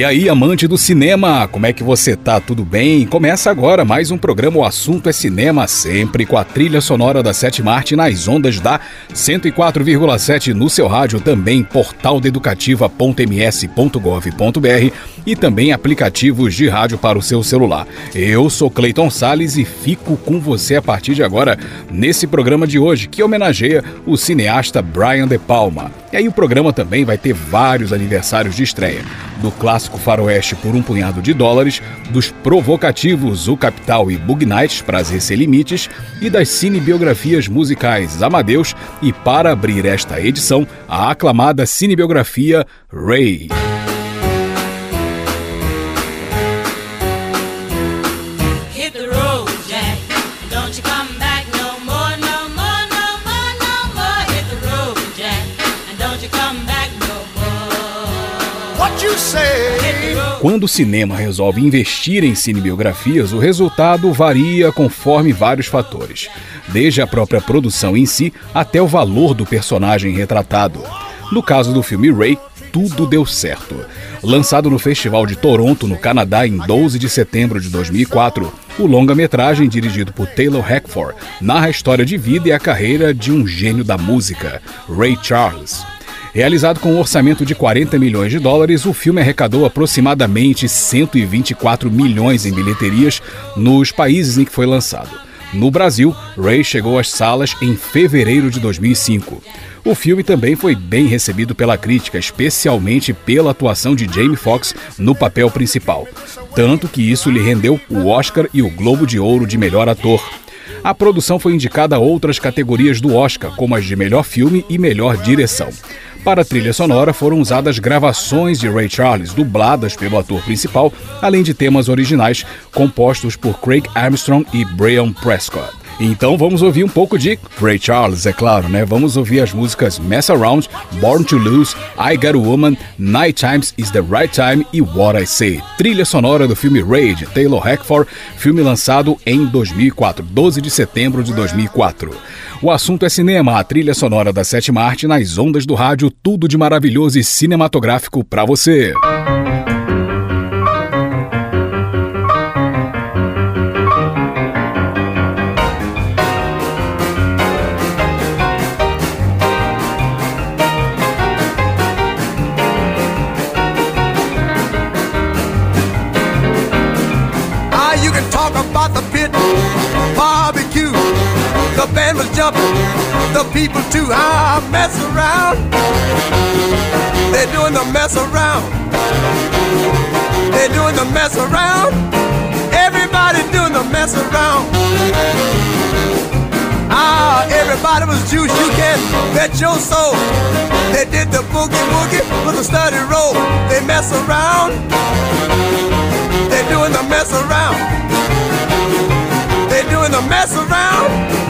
E aí, amante do cinema, como é que você tá? Tudo bem? Começa agora mais um programa O Assunto é Cinema, sempre com a trilha sonora da Sete Marte nas ondas da 104,7 no seu rádio, também portaldeducativa.ms.gov.br e também aplicativos de rádio para o seu celular. Eu sou Cleiton Sales e fico com você a partir de agora nesse programa de hoje, que homenageia o cineasta Brian De Palma. E aí o programa também vai ter vários aniversários de estreia do clássico faroeste por um punhado de dólares, dos provocativos O Capital e Bug Nights, Prazer Sem Limites, e das cinebiografias musicais Amadeus e, para abrir esta edição, a aclamada cinebiografia Ray. Quando o cinema resolve investir em cinebiografias, o resultado varia conforme vários fatores, desde a própria produção em si até o valor do personagem retratado. No caso do filme Ray, tudo deu certo. Lançado no Festival de Toronto, no Canadá, em 12 de setembro de 2004, o longa-metragem, dirigido por Taylor Hackford, narra a história de vida e a carreira de um gênio da música, Ray Charles. Realizado com um orçamento de 40 milhões de dólares, o filme arrecadou aproximadamente 124 milhões em bilheterias nos países em que foi lançado. No Brasil, Ray chegou às salas em fevereiro de 2005. O filme também foi bem recebido pela crítica, especialmente pela atuação de Jamie Foxx no papel principal. Tanto que isso lhe rendeu o Oscar e o Globo de Ouro de melhor ator. A produção foi indicada a outras categorias do Oscar, como as de melhor filme e melhor direção. Para a trilha sonora foram usadas gravações de Ray Charles, dubladas pelo ator principal, além de temas originais compostos por Craig Armstrong e Brian Prescott. Então vamos ouvir um pouco de Ray Charles, é claro, né? Vamos ouvir as músicas Mess Around, Born to Lose, I Got a Woman, Night Times is the Right Time e What I Say. Trilha sonora do filme Ray de Taylor Hackford, filme lançado em 2004, 12 de setembro de 2004. O assunto é cinema, a trilha sonora da sétima arte nas ondas do rádio, tudo de maravilhoso e cinematográfico para você. People too high mess around. They're doing the mess around. They're doing the mess around. Everybody doing the mess around. Ah, everybody was juice, you can bet your soul. They did the boogie woogie with a study roll. They mess around. They're doing the mess around. They're doing the mess around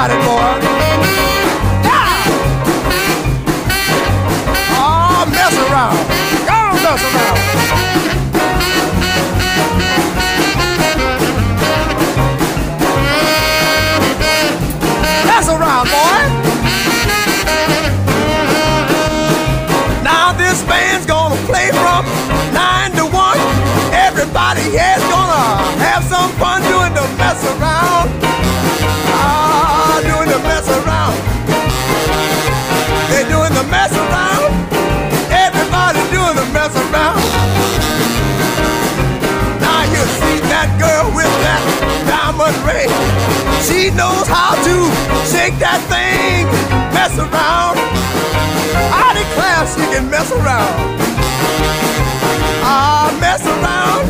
got it, boy. Girl with that diamond ring. She knows how to shake that thing, mess around. I declare she can mess around. Ah, mess around.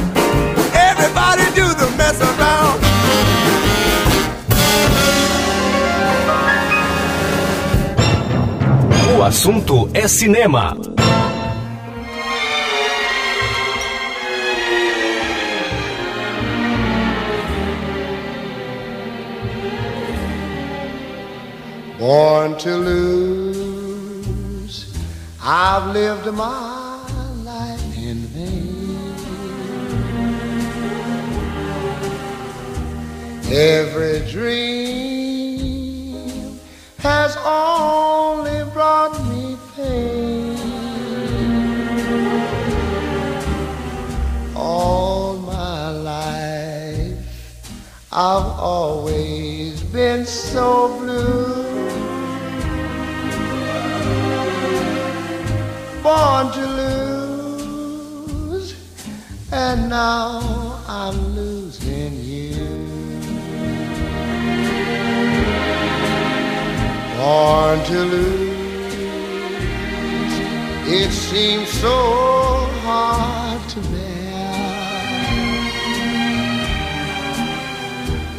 Everybody do the mess around. O assunto é cinema. Born to lose, I've lived my life in vain. Every dream has only brought me pain. All my life, I've always been so blue. Born to lose, and now I'm losing you. Born to lose, it seems so hard to bear.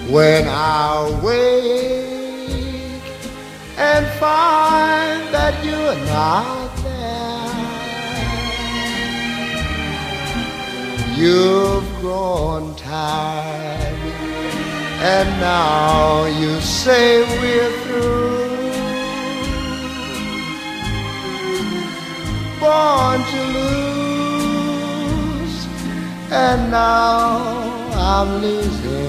When I wake and find that you're not you've grown tired, and now you say we're through. Born to lose, and now I'm losing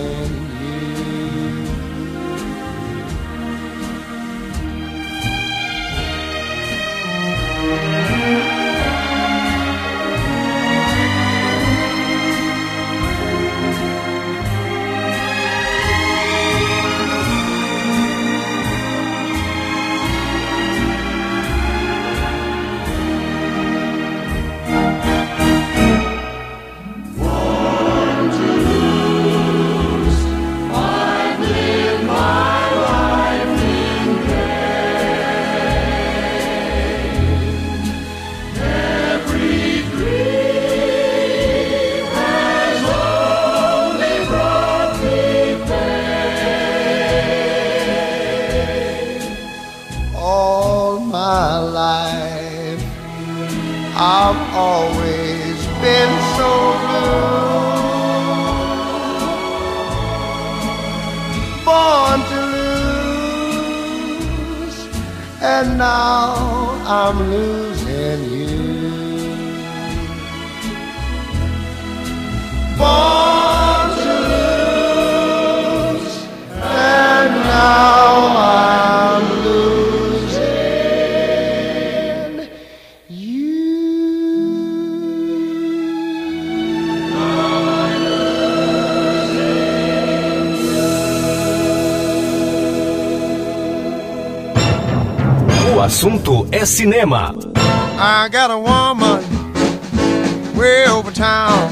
cinema. I got a woman way over town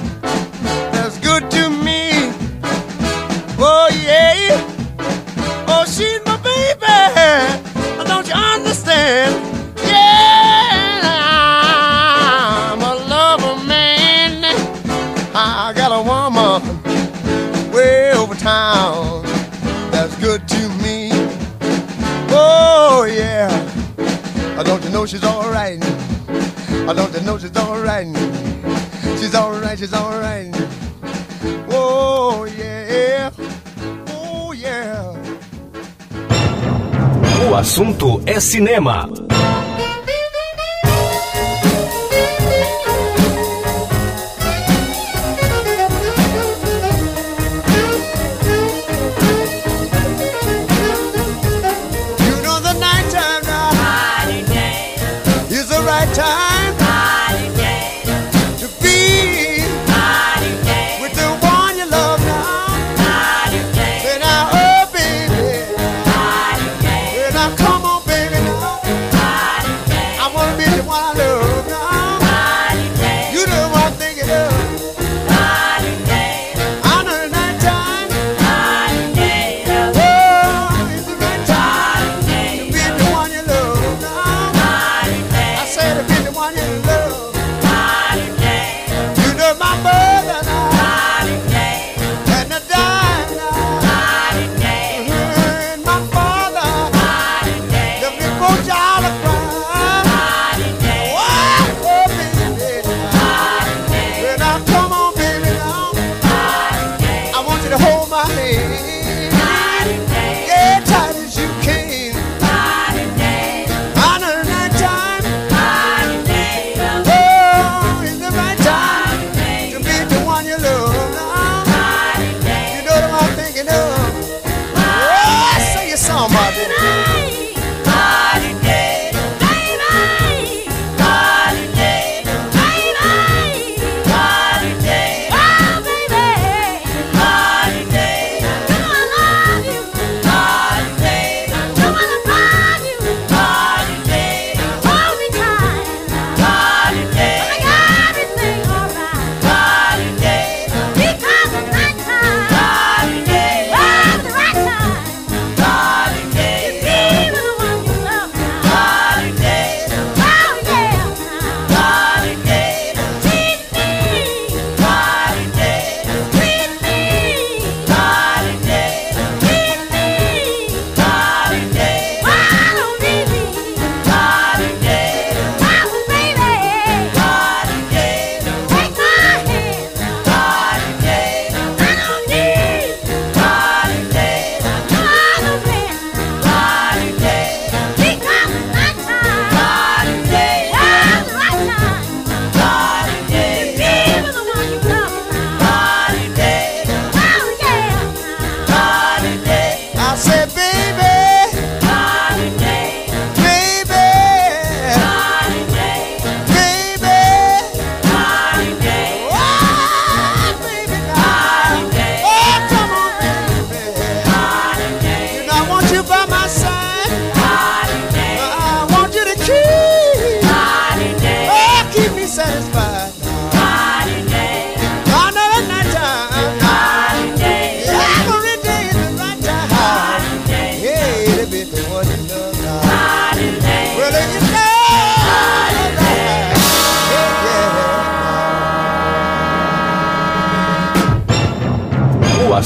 know she's alright. I don't know she's alright. She's alright, she's alright. Oh yeah, oh yeah. O assunto é cinema.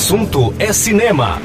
assunto é cinema.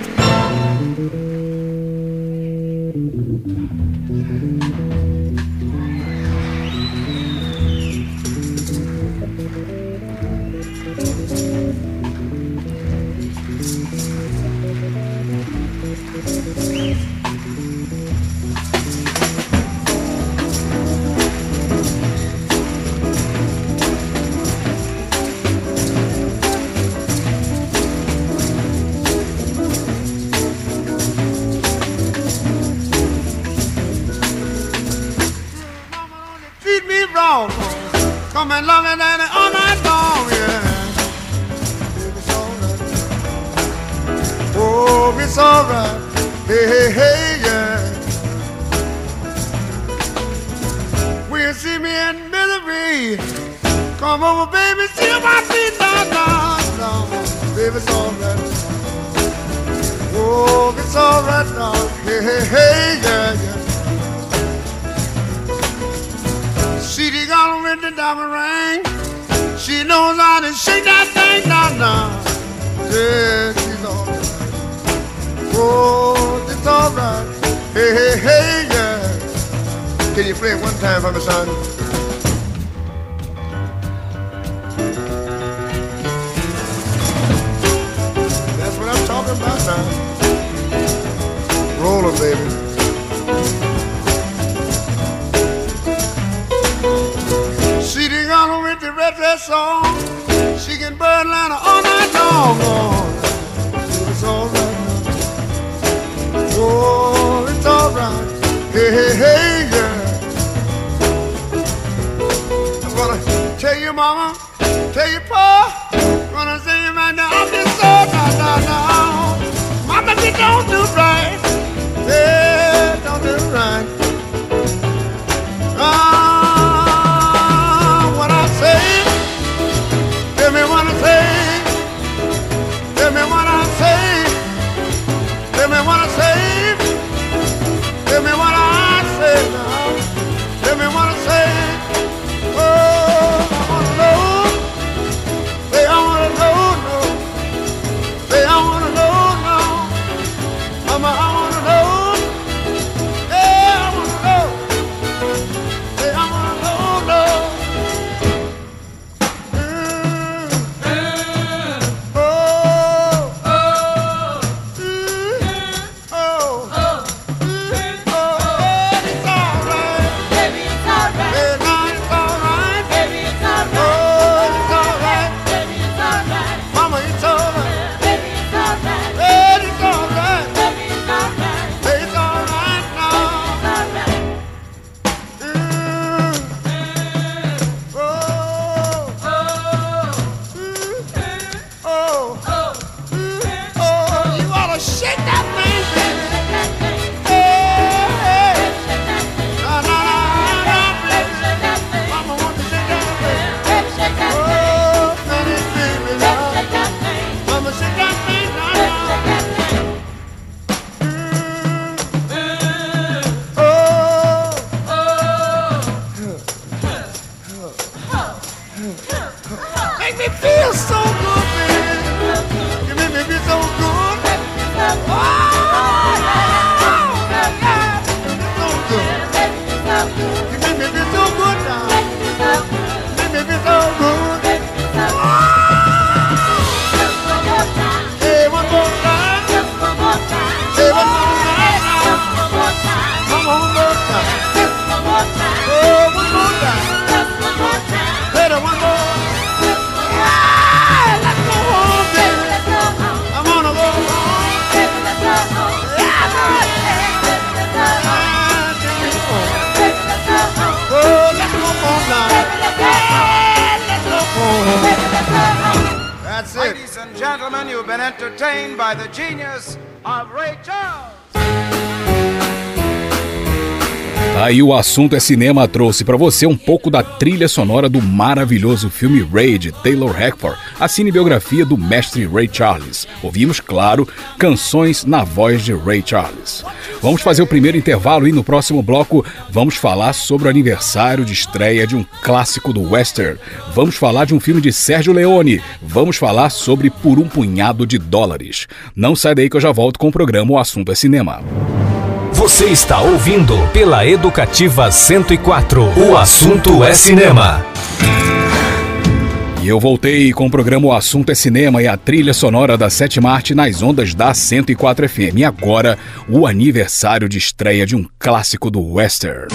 assunto é cinema trouxe para você um pouco da trilha sonora do maravilhoso filme Ray de Taylor Hackford, a cinebiografia do mestre Ray Charles. Ouvimos, claro, canções na voz de Ray Charles. Vamos fazer o primeiro intervalo e no próximo bloco vamos falar sobre o aniversário de estreia de um clássico do western. Vamos falar de um filme de Sérgio Leone. Vamos falar sobre Por um punhado de dólares. Não sai daí que eu já volto com o programa O Assunto é Cinema. Você está ouvindo pela Educativa 104. O assunto é cinema. E eu voltei com o programa O Assunto é Cinema e a trilha sonora da Sétima Arte nas ondas da 104 FM. E agora, o aniversário de estreia de um clássico do western.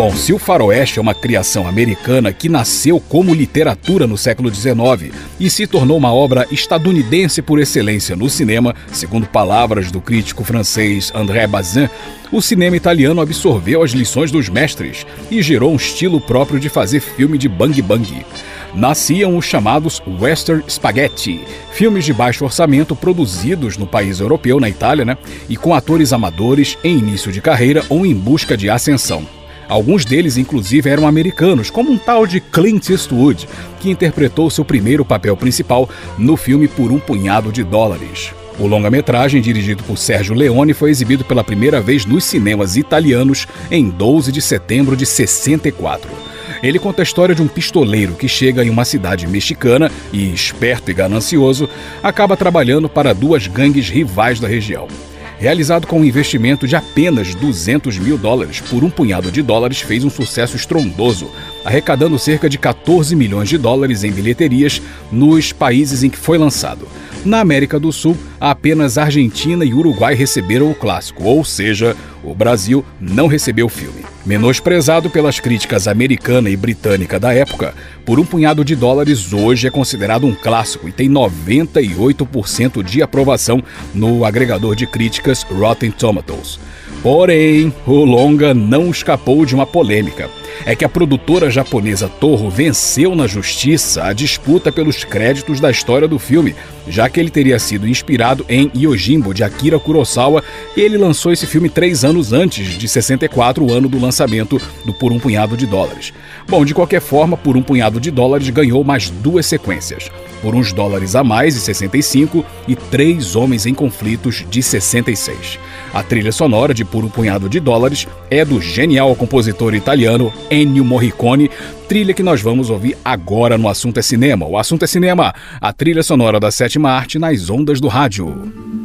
Bom, se o faroeste é uma criação americana que nasceu como literatura no século XIX e se tornou uma obra estadunidense por excelência no cinema, segundo palavras do crítico francês André Bazin, o cinema italiano absorveu as lições dos mestres e gerou um estilo próprio de fazer filme de bang bang nasciam os chamados Western Spaghetti, filmes de baixo orçamento produzidos no país europeu, na Itália, né, e com atores amadores em início de carreira ou em busca de ascensão. Alguns deles, inclusive, eram americanos, como um tal de Clint Eastwood, que interpretou seu primeiro papel principal no filme Por um Punhado de Dólares. O longa-metragem, dirigido por Sérgio Leone, foi exibido pela primeira vez nos cinemas italianos em 12 de setembro de 64. Ele conta a história de um pistoleiro que chega em uma cidade mexicana e, esperto e ganancioso, acaba trabalhando para duas gangues rivais da região. Realizado com um investimento de apenas 200 mil dólares por um punhado de dólares, fez um sucesso estrondoso, arrecadando cerca de 14 milhões de dólares em bilheterias nos países em que foi lançado. Na América do Sul, apenas Argentina e Uruguai receberam o clássico, ou seja, o Brasil não recebeu o filme. Menosprezado pelas críticas americana e britânica da época, por um punhado de dólares hoje é considerado um clássico e tem 98% de aprovação no agregador de críticas Rotten Tomatoes. Porém, o longa não escapou de uma polêmica é que a produtora japonesa Toho venceu na justiça a disputa pelos créditos da história do filme, já que ele teria sido inspirado em Yojimbo, de Akira Kurosawa, e ele lançou esse filme três anos antes de 64, o ano do lançamento do Por um Punhado de Dólares. Bom, de qualquer forma, Por um Punhado de Dólares ganhou mais duas sequências, Por uns dólares a mais, de 65, e Três Homens em Conflitos, de 66. A trilha sonora de Por um Punhado de Dólares é do genial compositor italiano Ennio Morricone, trilha que nós vamos ouvir agora no Assunto é Cinema. O Assunto é Cinema, a trilha sonora da sétima arte nas ondas do rádio.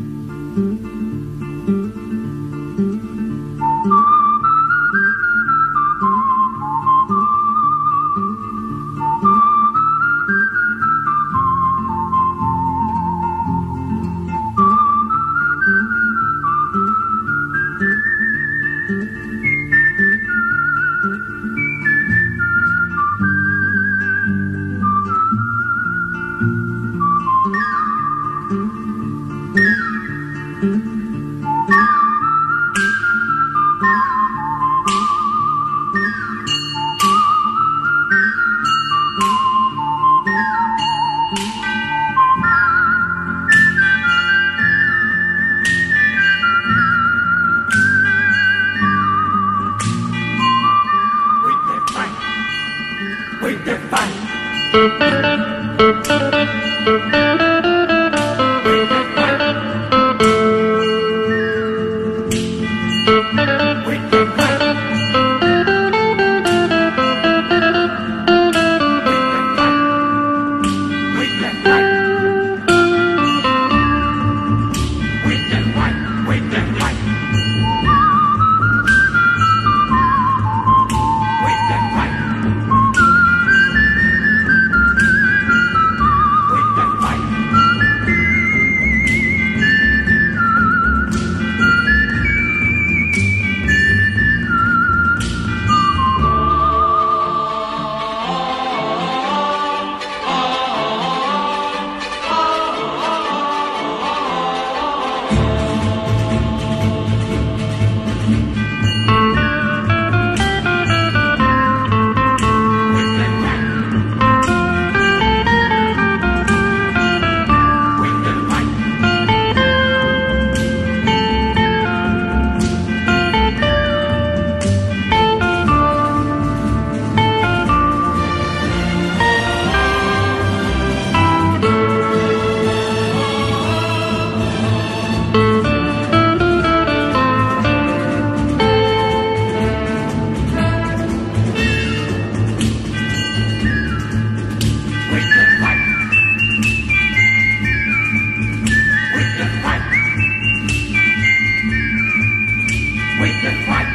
We can fight.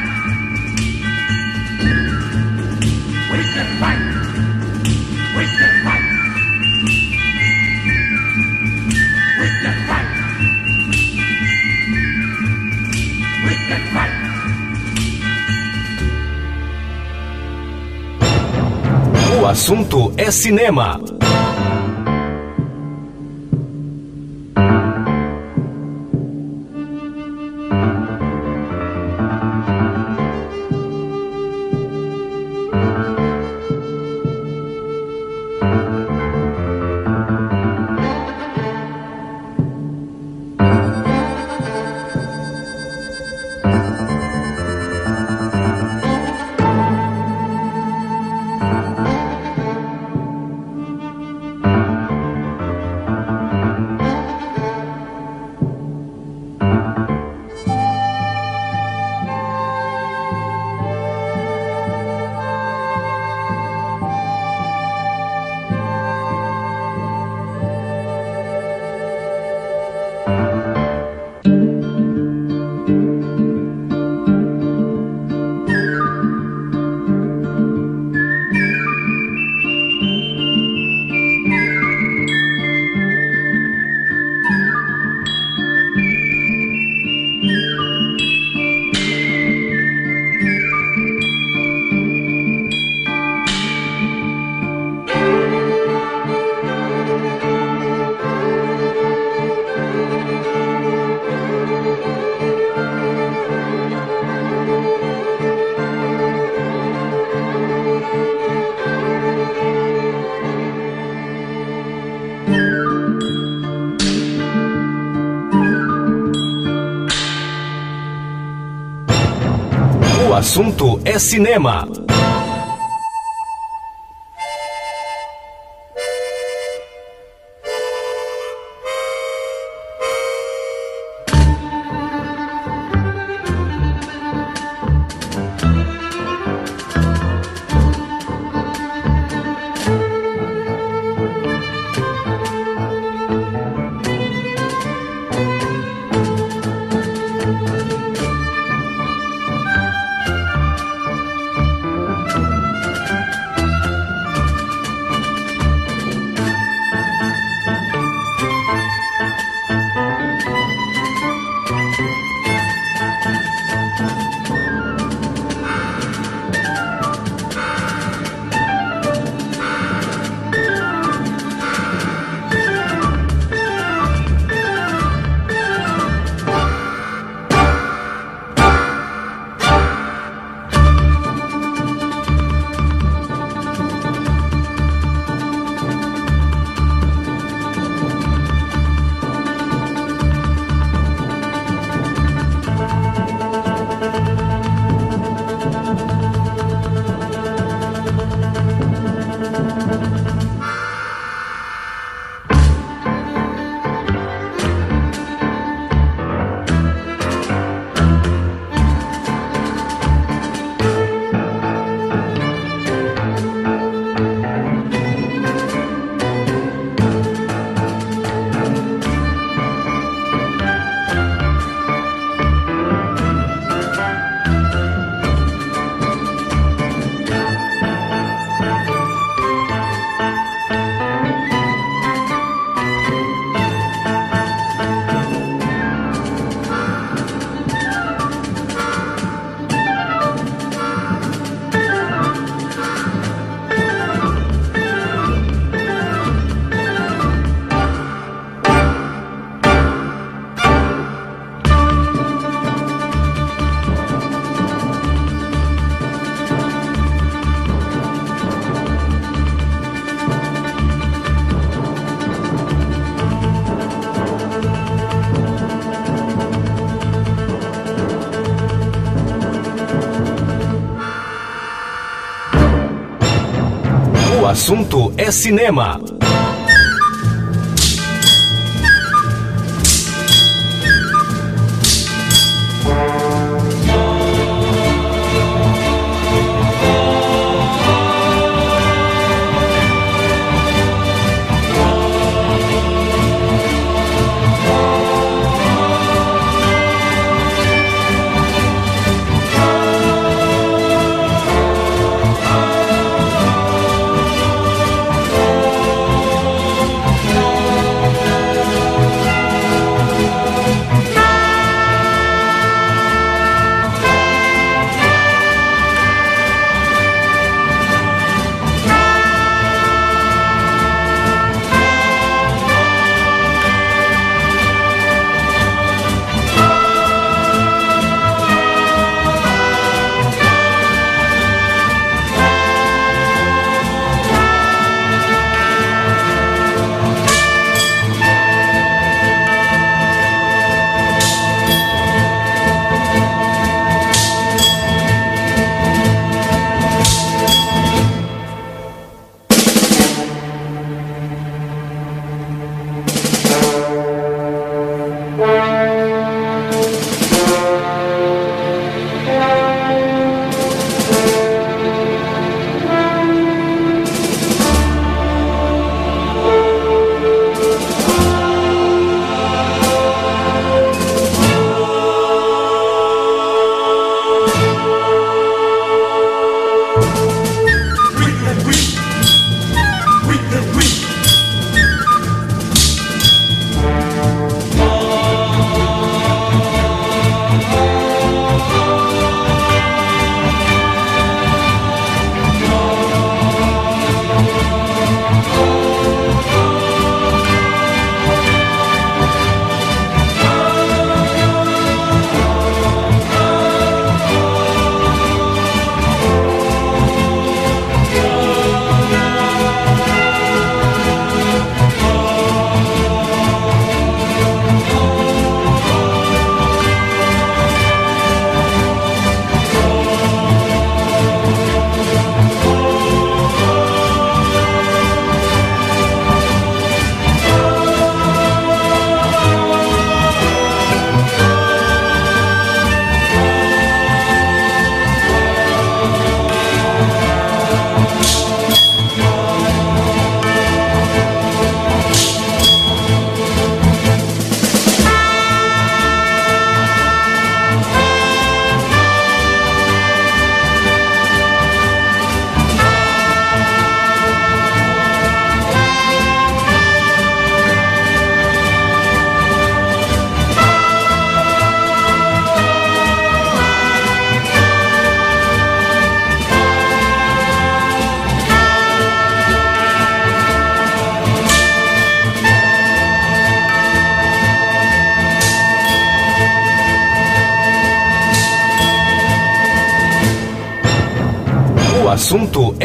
We can fight. We can fight. We can fight. We can fight. O assunto é cinema. Assunto é cinema. Assunto é cinema.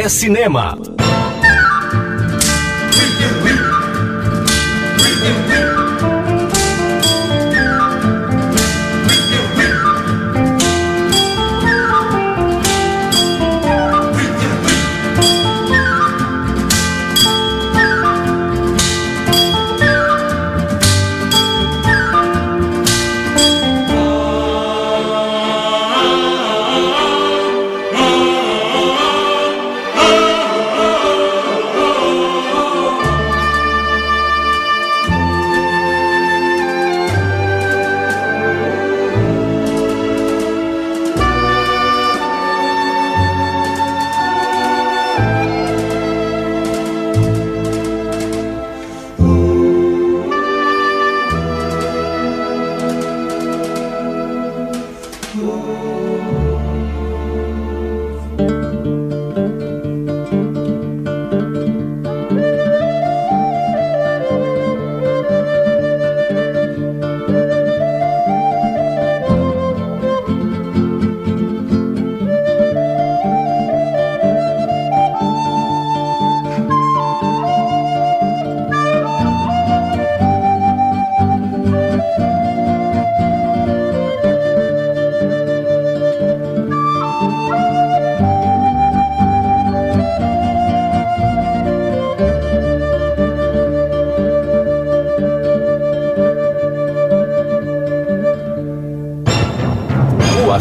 Cinema.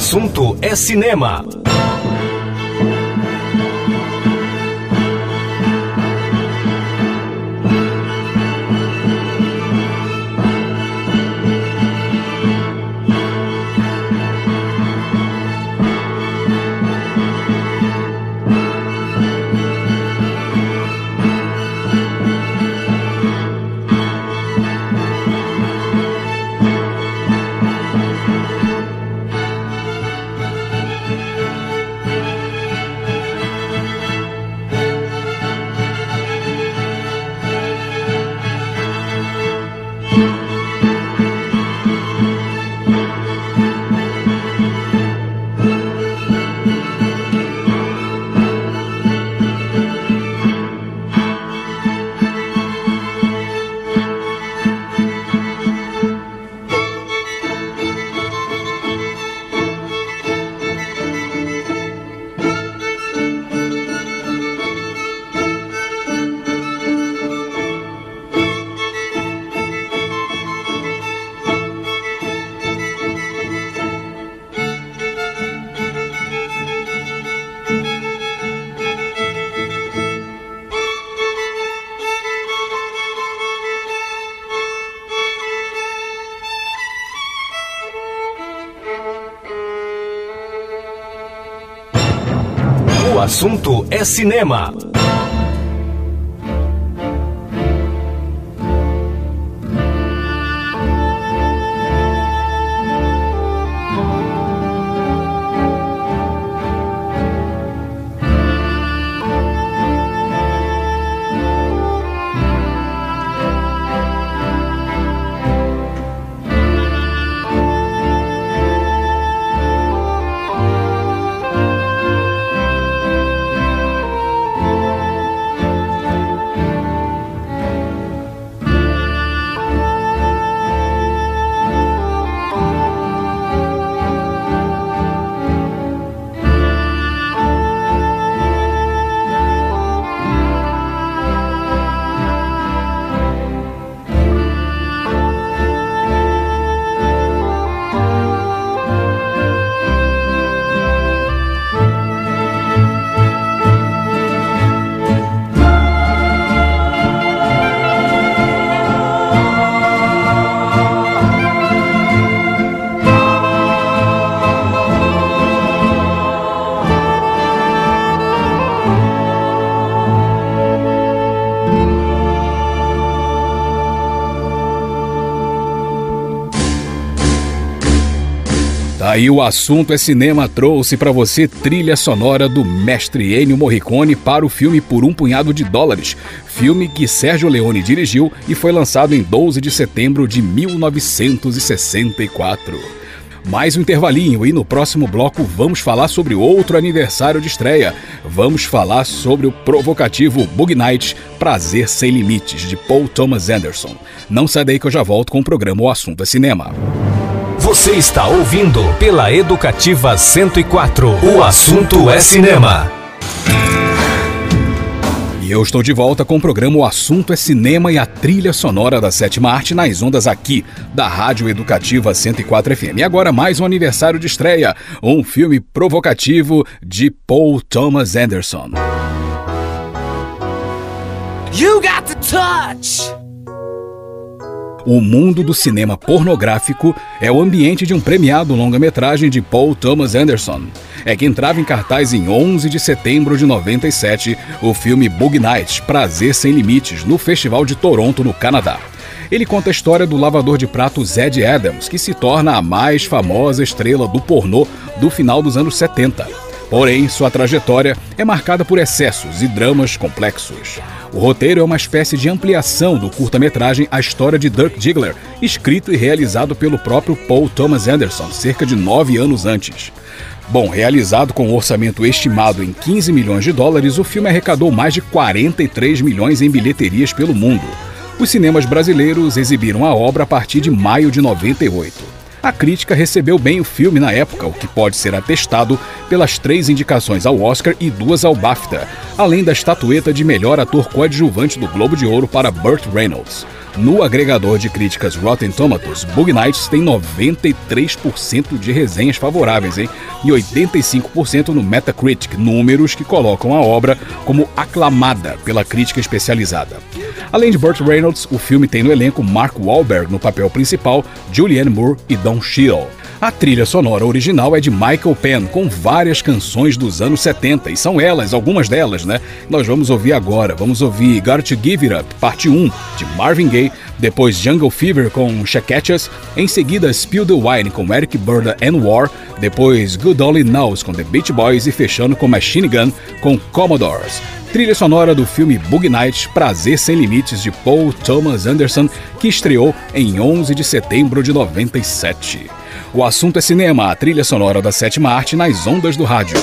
Assunto é cinema. Assunto é cinema. Aí o assunto é cinema trouxe para você trilha sonora do mestre Ennio Morricone para o filme Por um Punhado de Dólares, filme que Sérgio Leone dirigiu e foi lançado em 12 de setembro de 1964. Mais um intervalinho e no próximo bloco vamos falar sobre outro aniversário de estreia. Vamos falar sobre o provocativo Bug Night Prazer Sem Limites, de Paul Thomas Anderson. Não sai daí que eu já volto com o programa O Assunto é Cinema. Você está ouvindo pela Educativa 104. O assunto é cinema. E eu estou de volta com o programa O Assunto é Cinema e a trilha sonora da sétima arte nas ondas aqui, da Rádio Educativa 104 FM. E agora mais um aniversário de estreia, um filme provocativo de Paul Thomas Anderson. You got the touch! O mundo do cinema pornográfico é o ambiente de um premiado longa-metragem de Paul Thomas Anderson. É que entrava em cartaz em 11 de setembro de 97 o filme Bug Night Prazer Sem Limites no Festival de Toronto, no Canadá. Ele conta a história do lavador de pratos Ed Adams, que se torna a mais famosa estrela do pornô do final dos anos 70. Porém, sua trajetória é marcada por excessos e dramas complexos. O roteiro é uma espécie de ampliação do curta-metragem A História de Dirk Diggler, escrito e realizado pelo próprio Paul Thomas Anderson, cerca de nove anos antes. Bom, realizado com um orçamento estimado em 15 milhões de dólares, o filme arrecadou mais de 43 milhões em bilheterias pelo mundo. Os cinemas brasileiros exibiram a obra a partir de maio de 98. A crítica recebeu bem o filme na época, o que pode ser atestado pelas três indicações ao Oscar e duas ao BAFTA, além da estatueta de melhor ator coadjuvante do Globo de Ouro para Burt Reynolds. No agregador de críticas Rotten Tomatoes, Bug Nights tem 93% de resenhas favoráveis, hein? E 85% no Metacritic, números que colocam a obra como aclamada pela crítica especializada. Além de Burt Reynolds, o filme tem no elenco Mark Wahlberg no papel principal, Julianne Moore e Don Cheadle. A trilha sonora original é de Michael Penn, com várias canções dos anos 70, e são elas, algumas delas, né? Nós vamos ouvir agora. Vamos ouvir Got to Give It Up, parte 1, de Marvin Gaye, depois Jungle Fever com Chequetas, em seguida Spill the Wine com Eric Burda and War, depois Good Only Knows com The Beach Boys e fechando com Machine Gun com Commodores. Trilha sonora do filme Bug Night Prazer Sem Limites de Paul Thomas Anderson, que estreou em 11 de setembro de 97. O assunto é cinema, a trilha sonora da sétima arte nas ondas do rádio.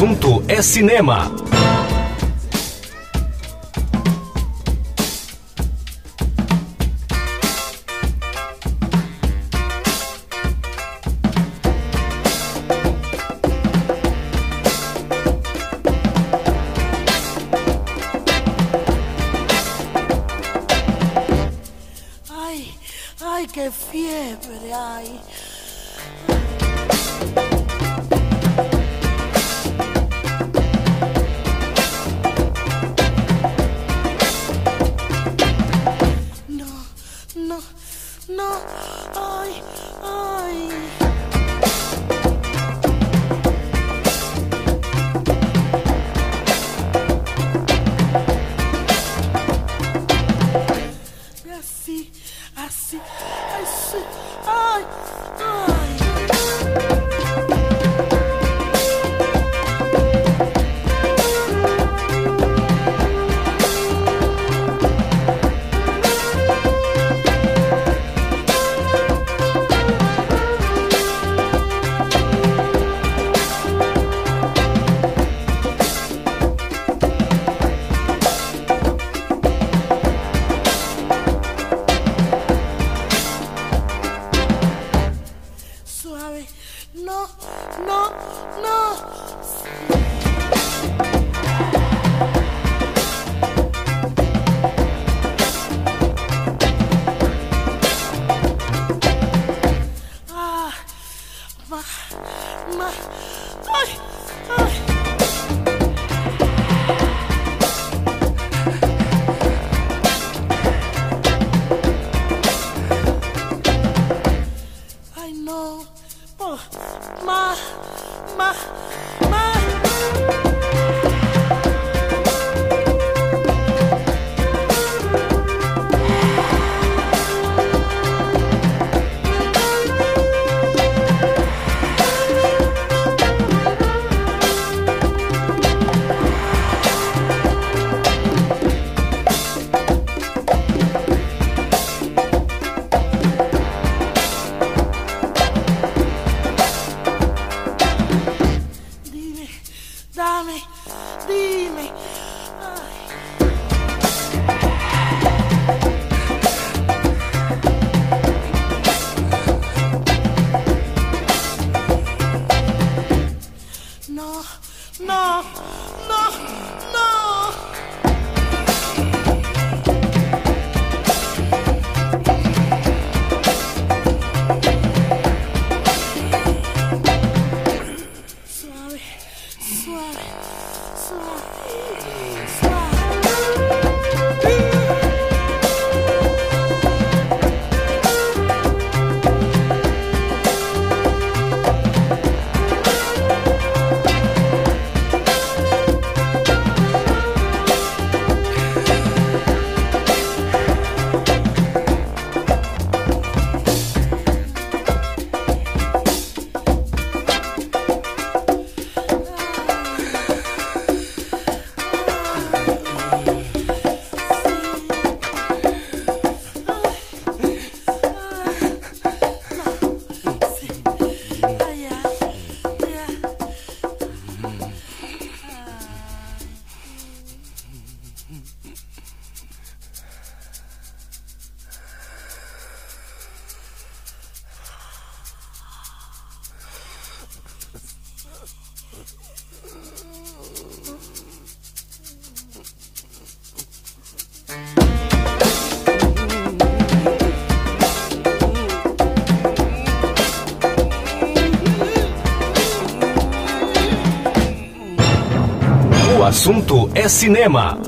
Assunto é cinema. Assunto é cinema.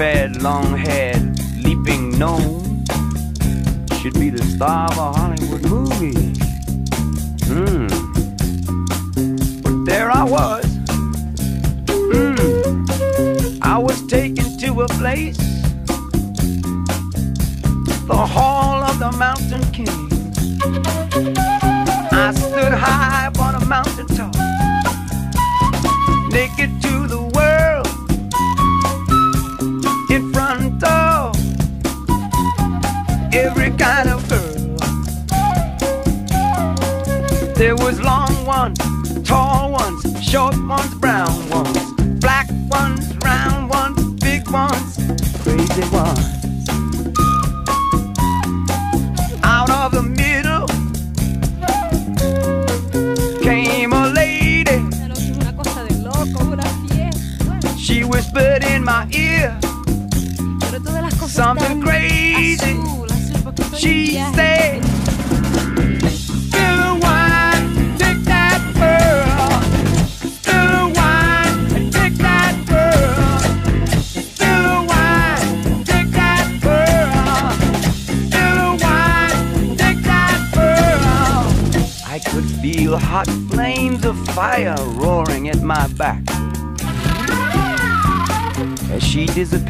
fed, long haired, leaping gnome should be the star of a Hollywood movie. Hmm. But there I was. Hmm. I was taken to a place, the hall of the mountain king. I stood high upon a mountain top.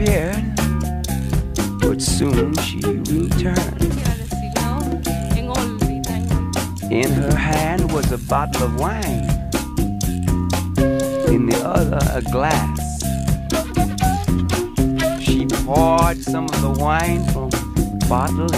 disappeared, but soon she returned. In her hand was a bottle of wine, in the other a glass. She poured some of the wine from the bottle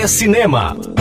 é cinema.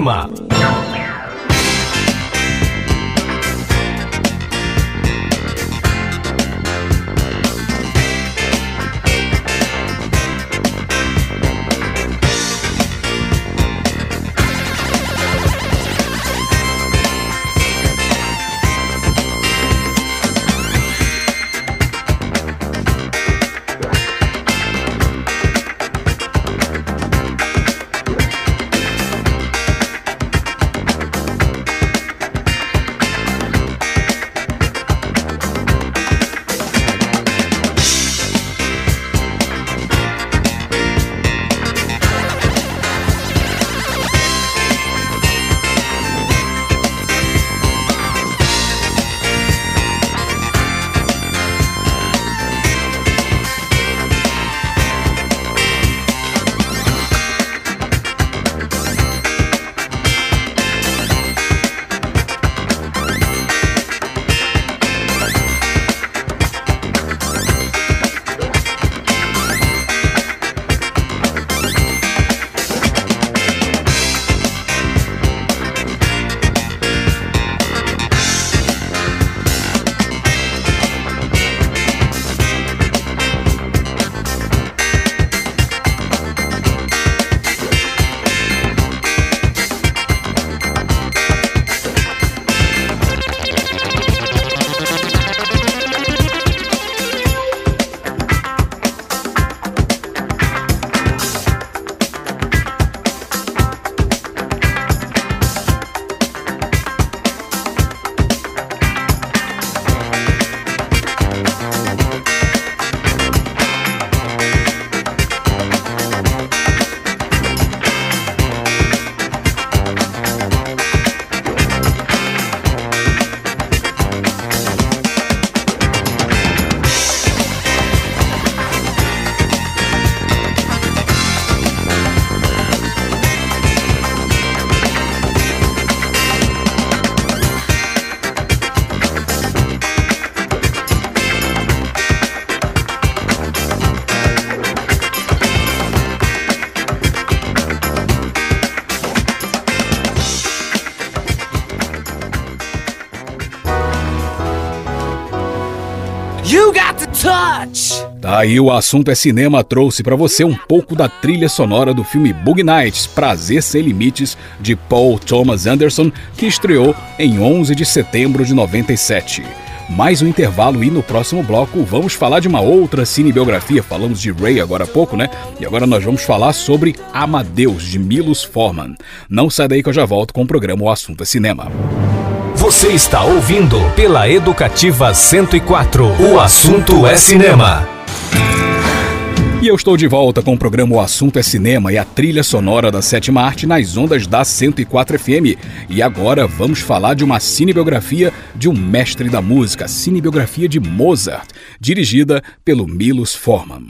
Moema. Aí o assunto é cinema trouxe pra você um pouco da trilha sonora do filme Bug Nights, Prazer Sem Limites, de Paul Thomas Anderson, que estreou em 11 de setembro de 97. Mais um intervalo e no próximo bloco vamos falar de uma outra cinebiografia. Falamos de Ray agora há pouco, né? E agora nós vamos falar sobre Amadeus, de Milos Forman. Não sai daí que eu já volto com o programa O Assunto é Cinema. Você está ouvindo pela Educativa 104. O assunto é cinema. E eu estou de volta com o programa O Assunto é Cinema e a trilha sonora da sétima arte nas ondas da 104 FM. E agora vamos falar de uma cinebiografia de um mestre da música, cinebiografia de Mozart, dirigida pelo Milos Forman.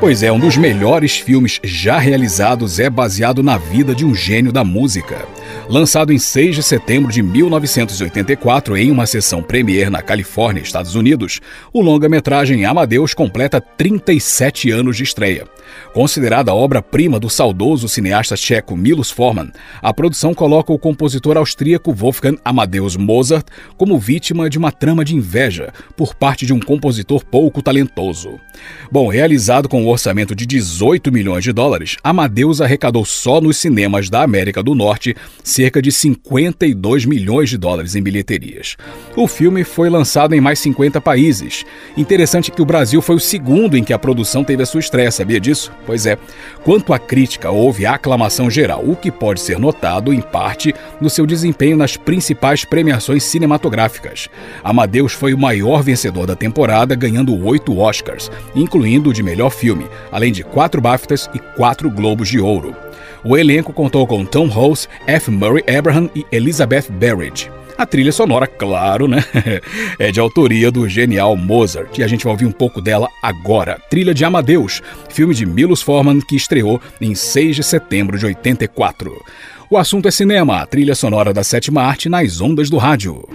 Pois é, um dos melhores filmes já realizados é baseado na vida de um gênio da música. Lançado em 6 de setembro de 1984 em uma sessão premiere na Califórnia, Estados Unidos, o longa-metragem Amadeus completa 37 anos de estreia. Considerada obra-prima do saudoso cineasta tcheco Milos Forman, a produção coloca o compositor austríaco Wolfgang Amadeus Mozart como vítima de uma trama de inveja por parte de um compositor pouco talentoso. Bom, realizado com um orçamento de 18 milhões de dólares, Amadeus arrecadou só nos cinemas da América do Norte cerca de 52 milhões de dólares em bilheterias. O filme foi lançado em mais 50 países. Interessante que o Brasil foi o segundo em que a produção teve a sua estreia, sabia disso? Pois é. Quanto à crítica, houve aclamação geral, o que pode ser notado, em parte, no seu desempenho nas principais premiações cinematográficas. Amadeus foi o maior vencedor da temporada, ganhando oito Oscars, incluindo o de melhor filme, além de quatro BAFTAs e quatro Globos de Ouro. O elenco contou com Tom Hanks, F. Murray Abraham e Elizabeth Berridge. A trilha sonora, claro, né? É de autoria do genial Mozart e a gente vai ouvir um pouco dela agora. Trilha de Amadeus, filme de Milos Forman que estreou em 6 de setembro de 84. O assunto é cinema, a trilha sonora da sétima arte nas ondas do rádio.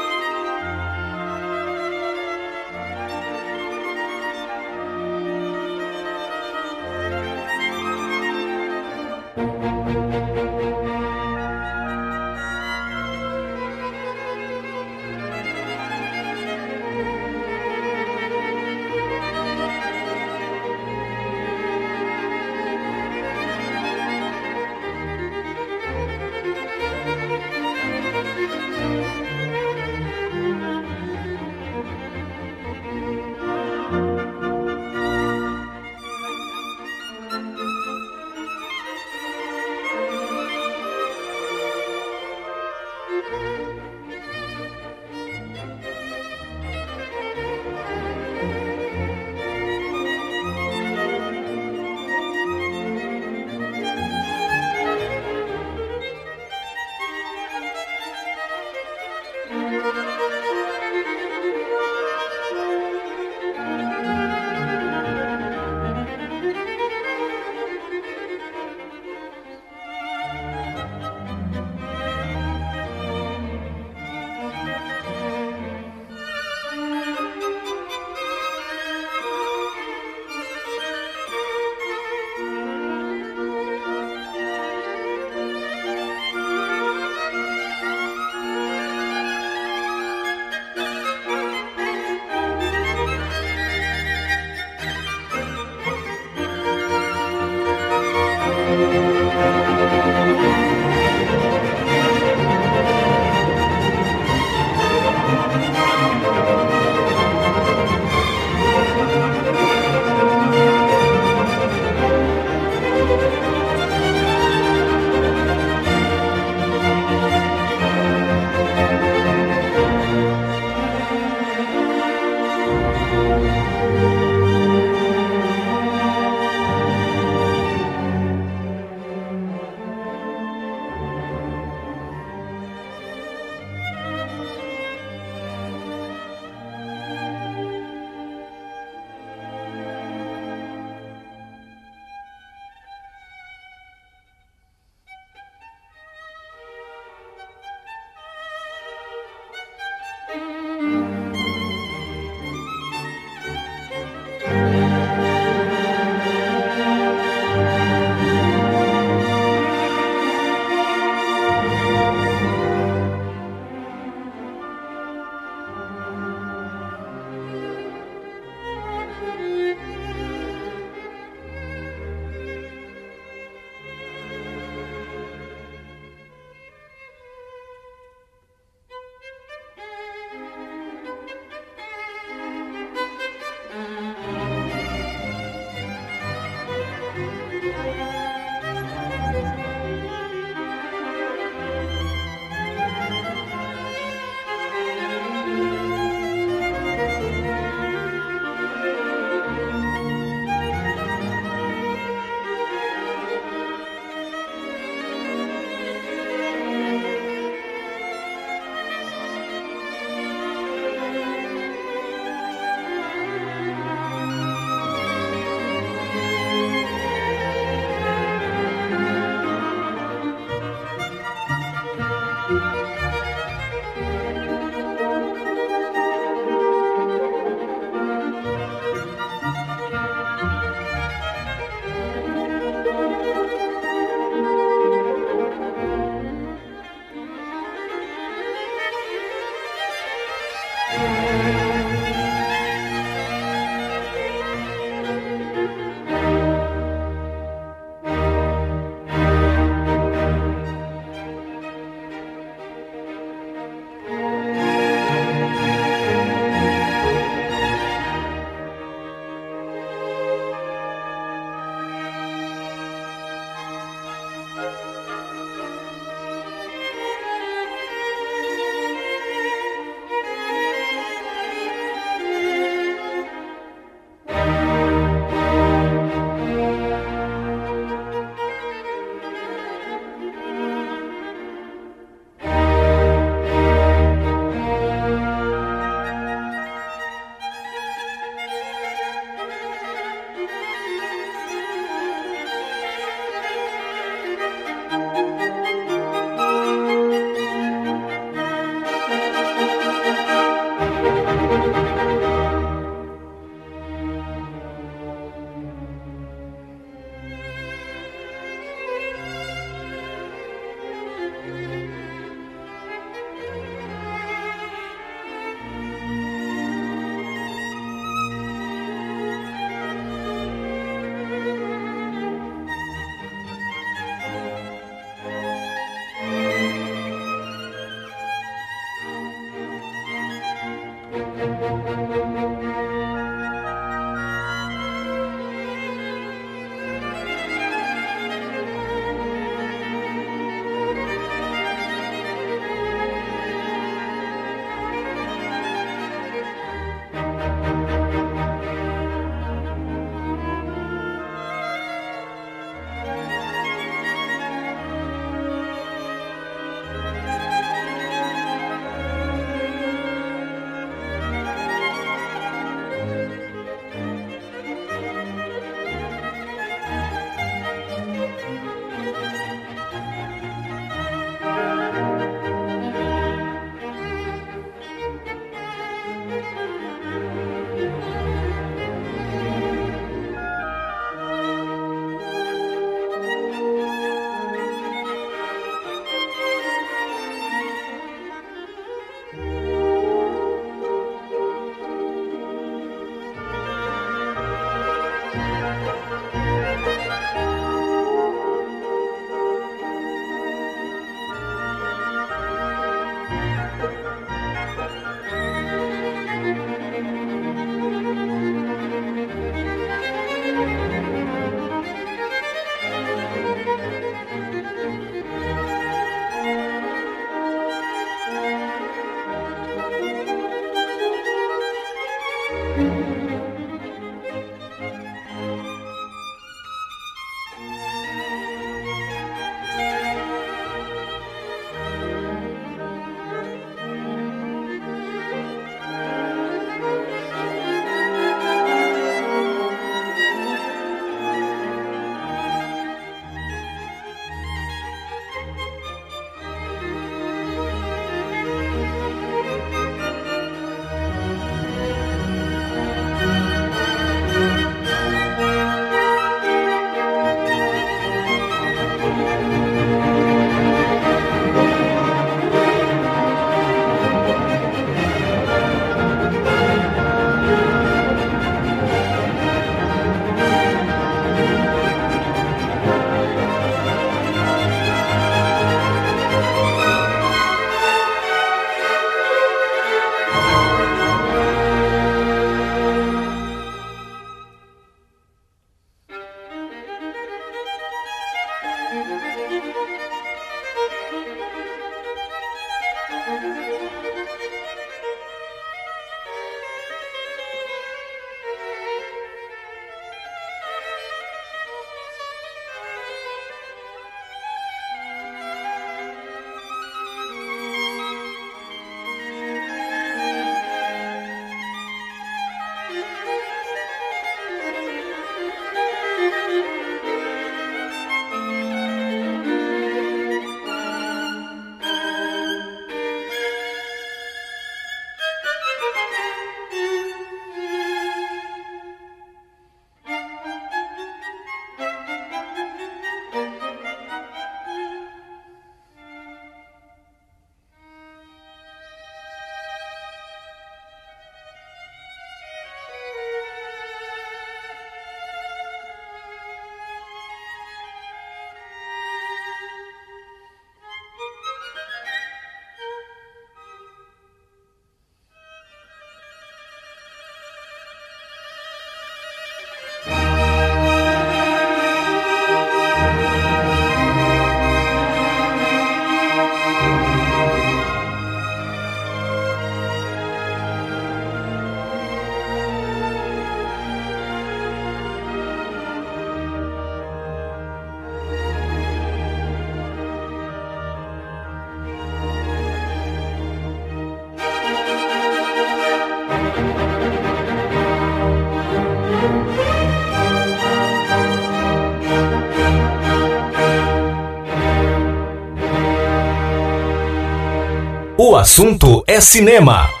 O assunto é cinema.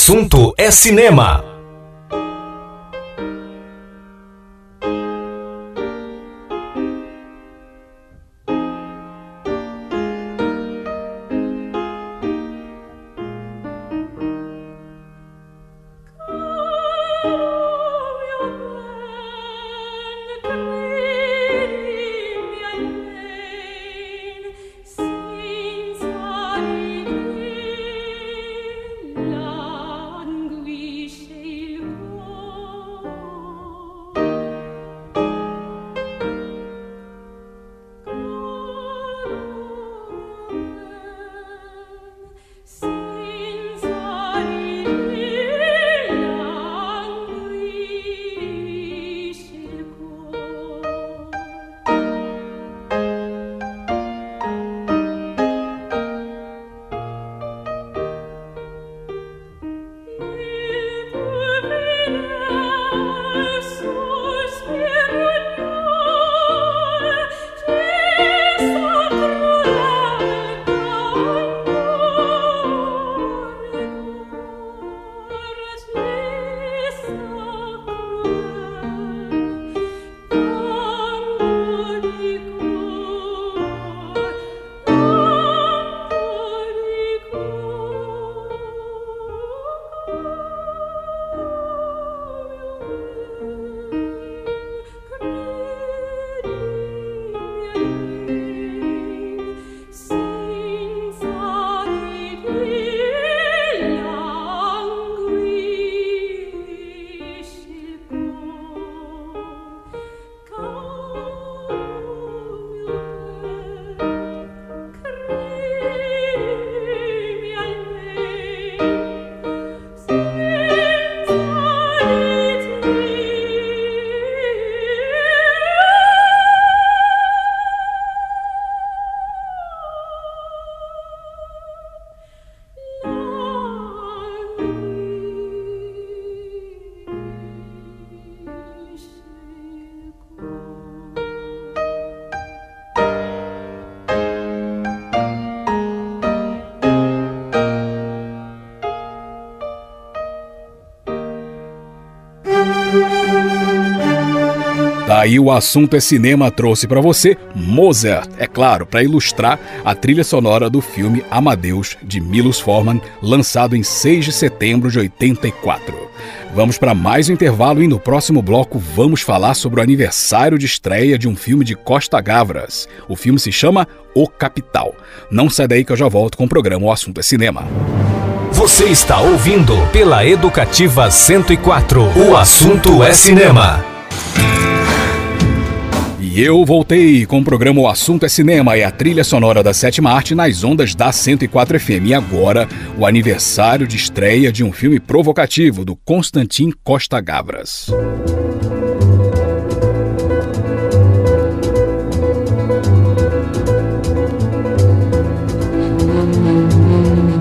Assunto é cinema. Daí o assunto é cinema trouxe para você Mozart, é claro, para ilustrar a trilha sonora do filme Amadeus de Milos Forman, lançado em 6 de setembro de 84. Vamos para mais um intervalo e no próximo bloco vamos falar sobre o aniversário de estreia de um filme de Costa Gavras. O filme se chama O Capital. Não sai daí que eu já volto com o programa O Assunto é Cinema. Você está ouvindo pela Educativa 104. O assunto é cinema. E eu voltei com o programa O Assunto é Cinema e a trilha sonora da sétima arte nas ondas da 104 FM. E agora, o aniversário de estreia de um filme provocativo do Constantin Costa Gavras.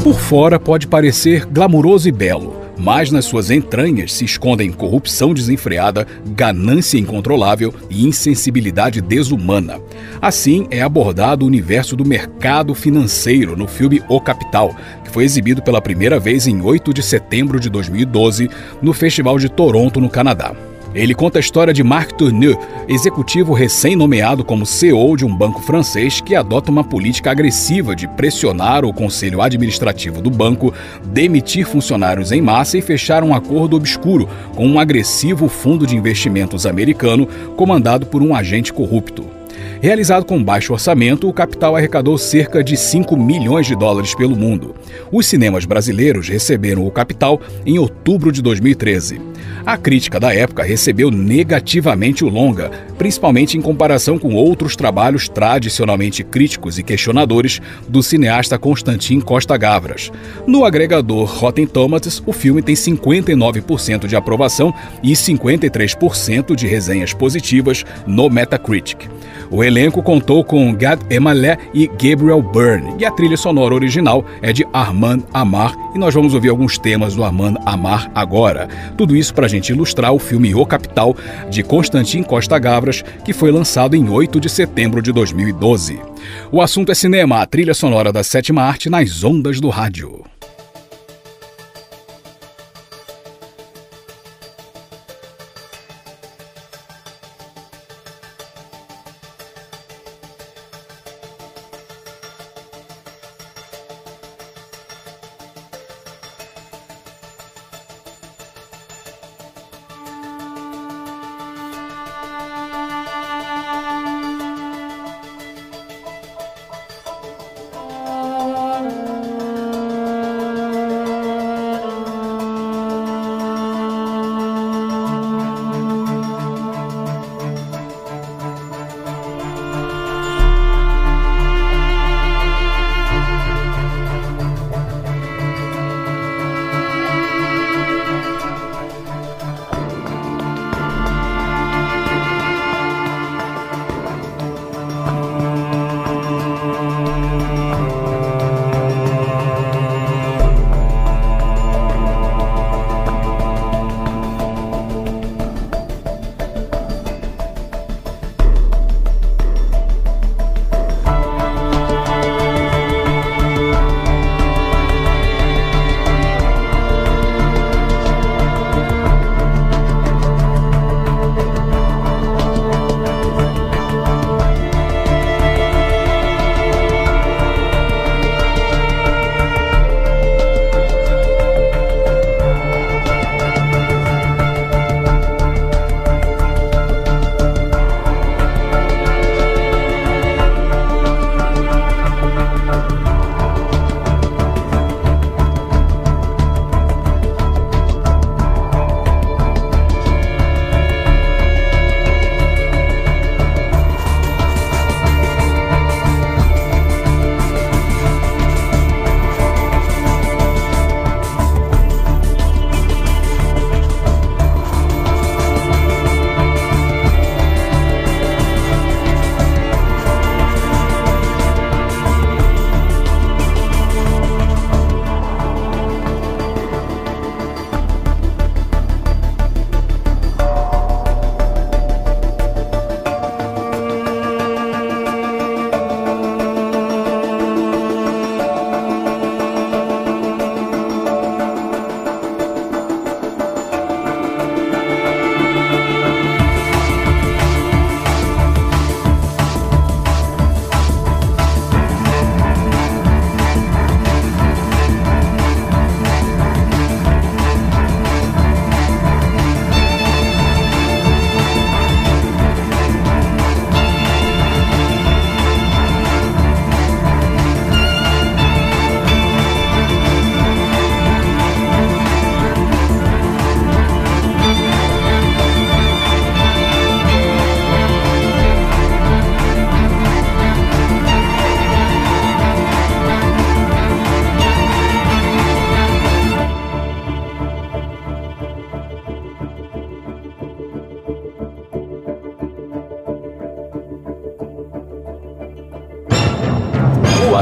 Por fora pode parecer glamuroso e belo, mas nas suas entranhas se escondem corrupção desenfreada, ganância incontrolável e insensibilidade desumana. Assim é abordado o universo do mercado financeiro no filme O Capital, que foi exibido pela primeira vez em 8 de setembro de 2012 no Festival de Toronto, no Canadá. Ele conta a história de Marc Tourneux, executivo recém-nomeado como CEO de um banco francês que adota uma política agressiva de pressionar o conselho administrativo do banco, demitir funcionários em massa e fechar um acordo obscuro com um agressivo fundo de investimentos americano comandado por um agente corrupto. Realizado com baixo orçamento, o Capital arrecadou cerca de 5 milhões de dólares pelo mundo. Os cinemas brasileiros receberam o Capital em outubro de 2013. A crítica da época recebeu negativamente o longa, principalmente em comparação com outros trabalhos tradicionalmente críticos e questionadores do cineasta Constantin Costa Gavras. No agregador Rotten Tomatoes, o filme tem 59% de aprovação e 53% de resenhas positivas no Metacritic. O elenco contou com Gad Elmaleh e Gabriel Byrne, e a trilha sonora original é de Armand Amar, e nós vamos ouvir alguns temas do Armand Amar agora. Tudo isso para a gente ilustrar o filme O Capital, de Constantin Costa Gavras, que foi lançado em 8 de setembro de 2012. O assunto é cinema, a trilha sonora da sétima arte nas ondas do rádio.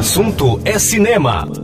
Assunto é cinema.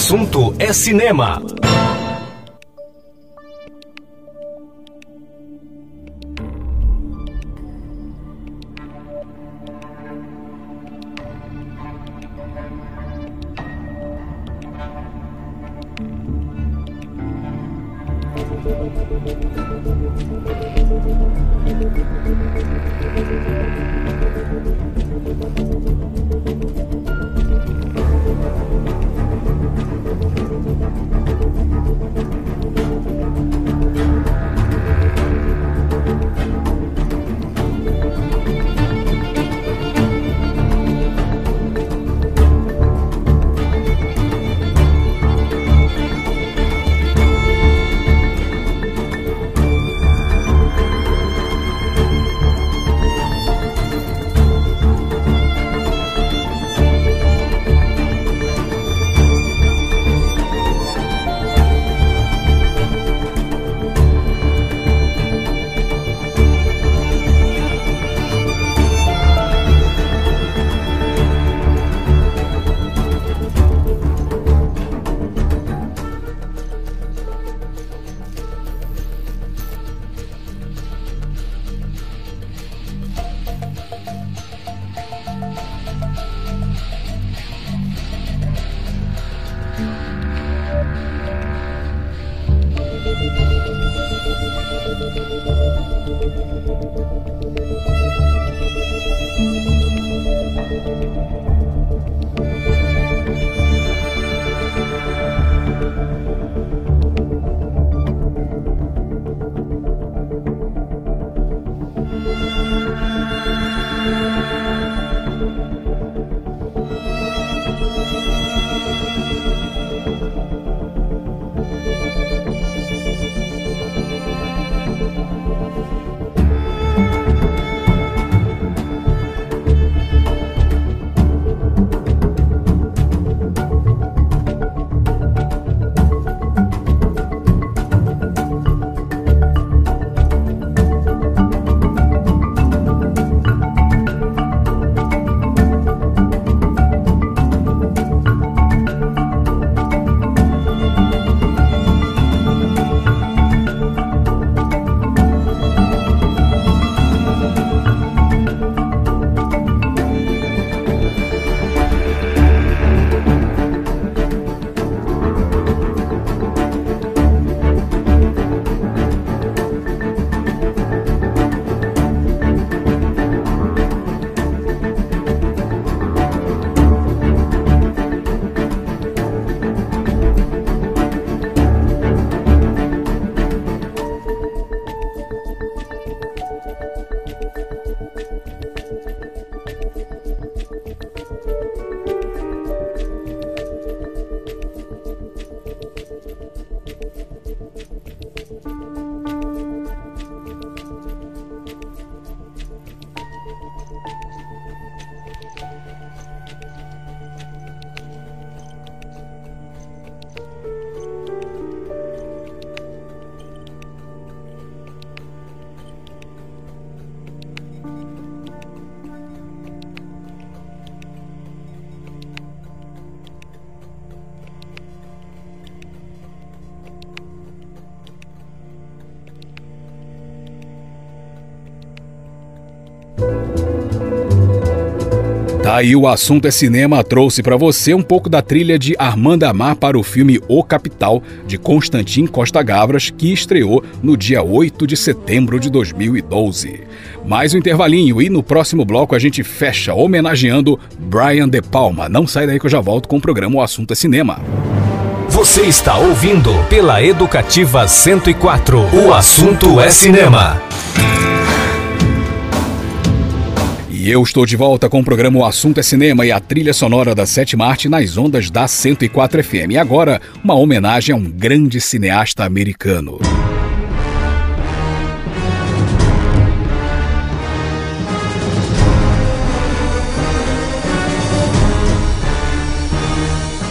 Assunto é cinema. Thank you. Aí o assunto é cinema trouxe para você um pouco da trilha de Armando Amar para o filme O Capital de Constantin Costa Gavras, que estreou no dia 8 de setembro de 2012. Mais um intervalinho e no próximo bloco a gente fecha homenageando Brian De Palma. Não sai daí que eu já volto com o programa O Assunto é Cinema. Você está ouvindo pela Educativa 104. O assunto é cinema. E eu estou de volta com o programa O Assunto é Cinema e a trilha sonora da Sétima Arte nas ondas da 104 FM. E agora, uma homenagem a um grande cineasta americano.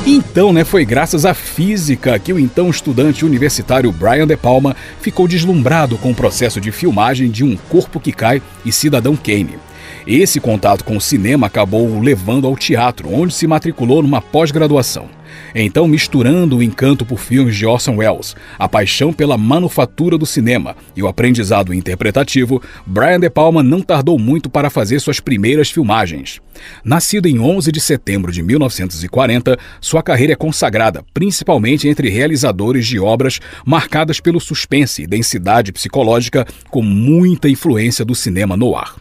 Então, né, foi graças à física que o então estudante universitário Brian De Palma ficou deslumbrado com o processo de filmagem de Um Corpo que Cai e Cidadão Kane. Esse contato com o cinema acabou o levando ao teatro, onde se matriculou numa pós-graduação. Então, misturando o encanto por filmes de Orson Welles, a paixão pela manufatura do cinema e o aprendizado interpretativo, Brian De Palma não tardou muito para fazer suas primeiras filmagens. Nascido em 11 de setembro de 1940, sua carreira é consagrada principalmente entre realizadores de obras marcadas pelo suspense e densidade psicológica com muita influência do cinema noir.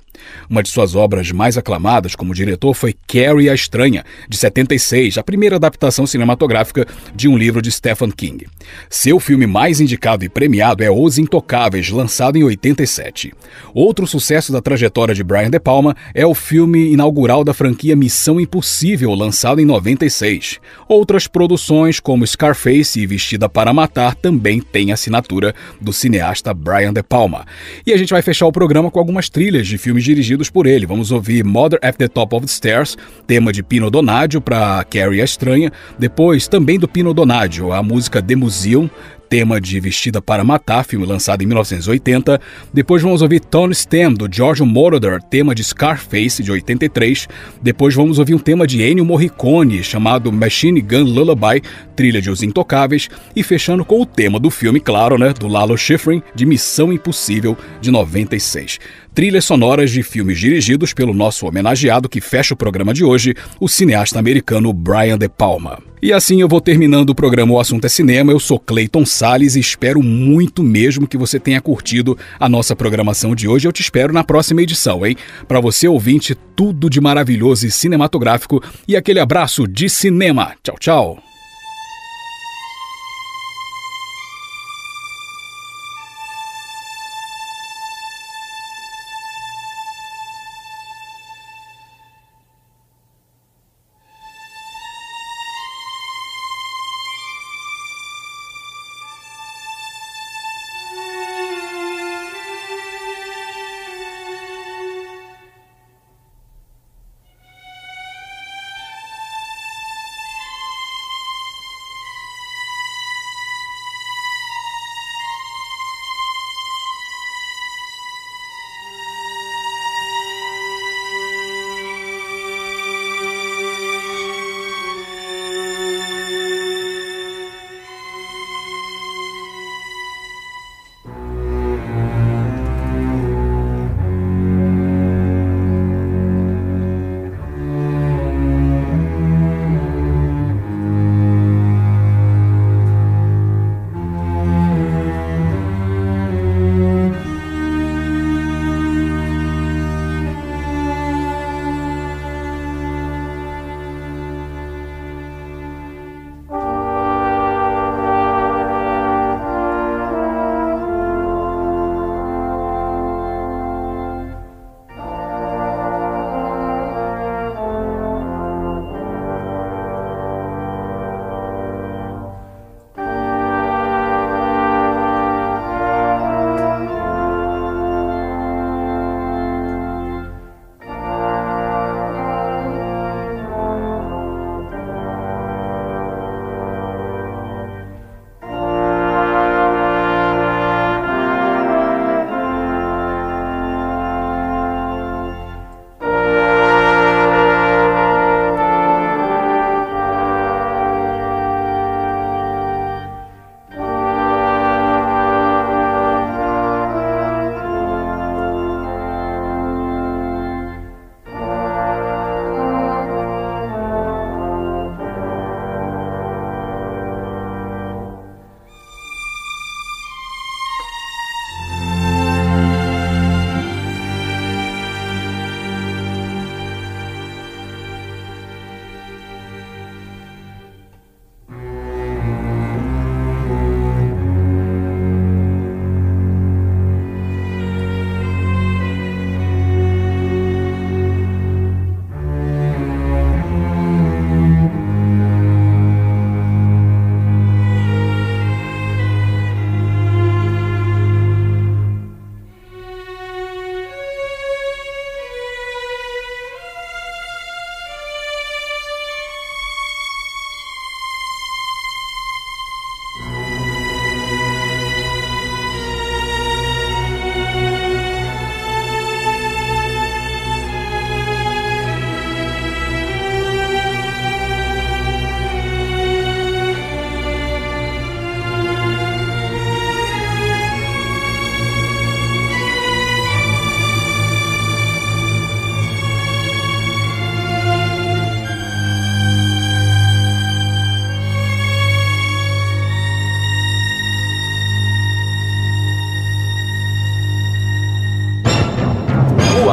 Uma de suas obras mais aclamadas como diretor foi Carrie a Estranha, de 76, a primeira adaptação cinematográfica de um livro de Stephen King. Seu filme mais indicado e premiado é Os Intocáveis, lançado em 87. Outro sucesso da trajetória de Brian De Palma é o filme inaugural da franquia Missão Impossível, lançado em 96. Outras produções, como Scarface e Vestida para Matar, também têm assinatura do cineasta Brian De Palma. E a gente vai fechar o programa com algumas trilhas de filmes dirigidos por ele. Vamos ouvir Mother at the Top of the Stairs, tema de Pino Donaggio para Carrie a Estranha. Depois, também do Pino Donaggio, a música The Museum, tema de Vestida para Matar, filme lançado em 1980. Depois vamos ouvir Tone Stem, do George Moroder, tema de Scarface, de 83. Depois vamos ouvir um tema de Ennio Morricone, chamado Machine Gun Lullaby, trilha de Os Intocáveis. E fechando com o tema do filme, claro, né, do Lalo Schifrin, de Missão Impossível, de 96 trilhas sonoras de filmes dirigidos pelo nosso homenageado que fecha o programa de hoje, o cineasta americano Brian De Palma. E assim eu vou terminando o programa O Assunto é Cinema. Eu sou Clayton Sales e espero muito mesmo que você tenha curtido a nossa programação de hoje. Eu te espero na próxima edição, hein? Para você ouvinte, tudo de maravilhoso e cinematográfico e aquele abraço de cinema. Tchau, tchau.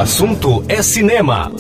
Assunto é cinema.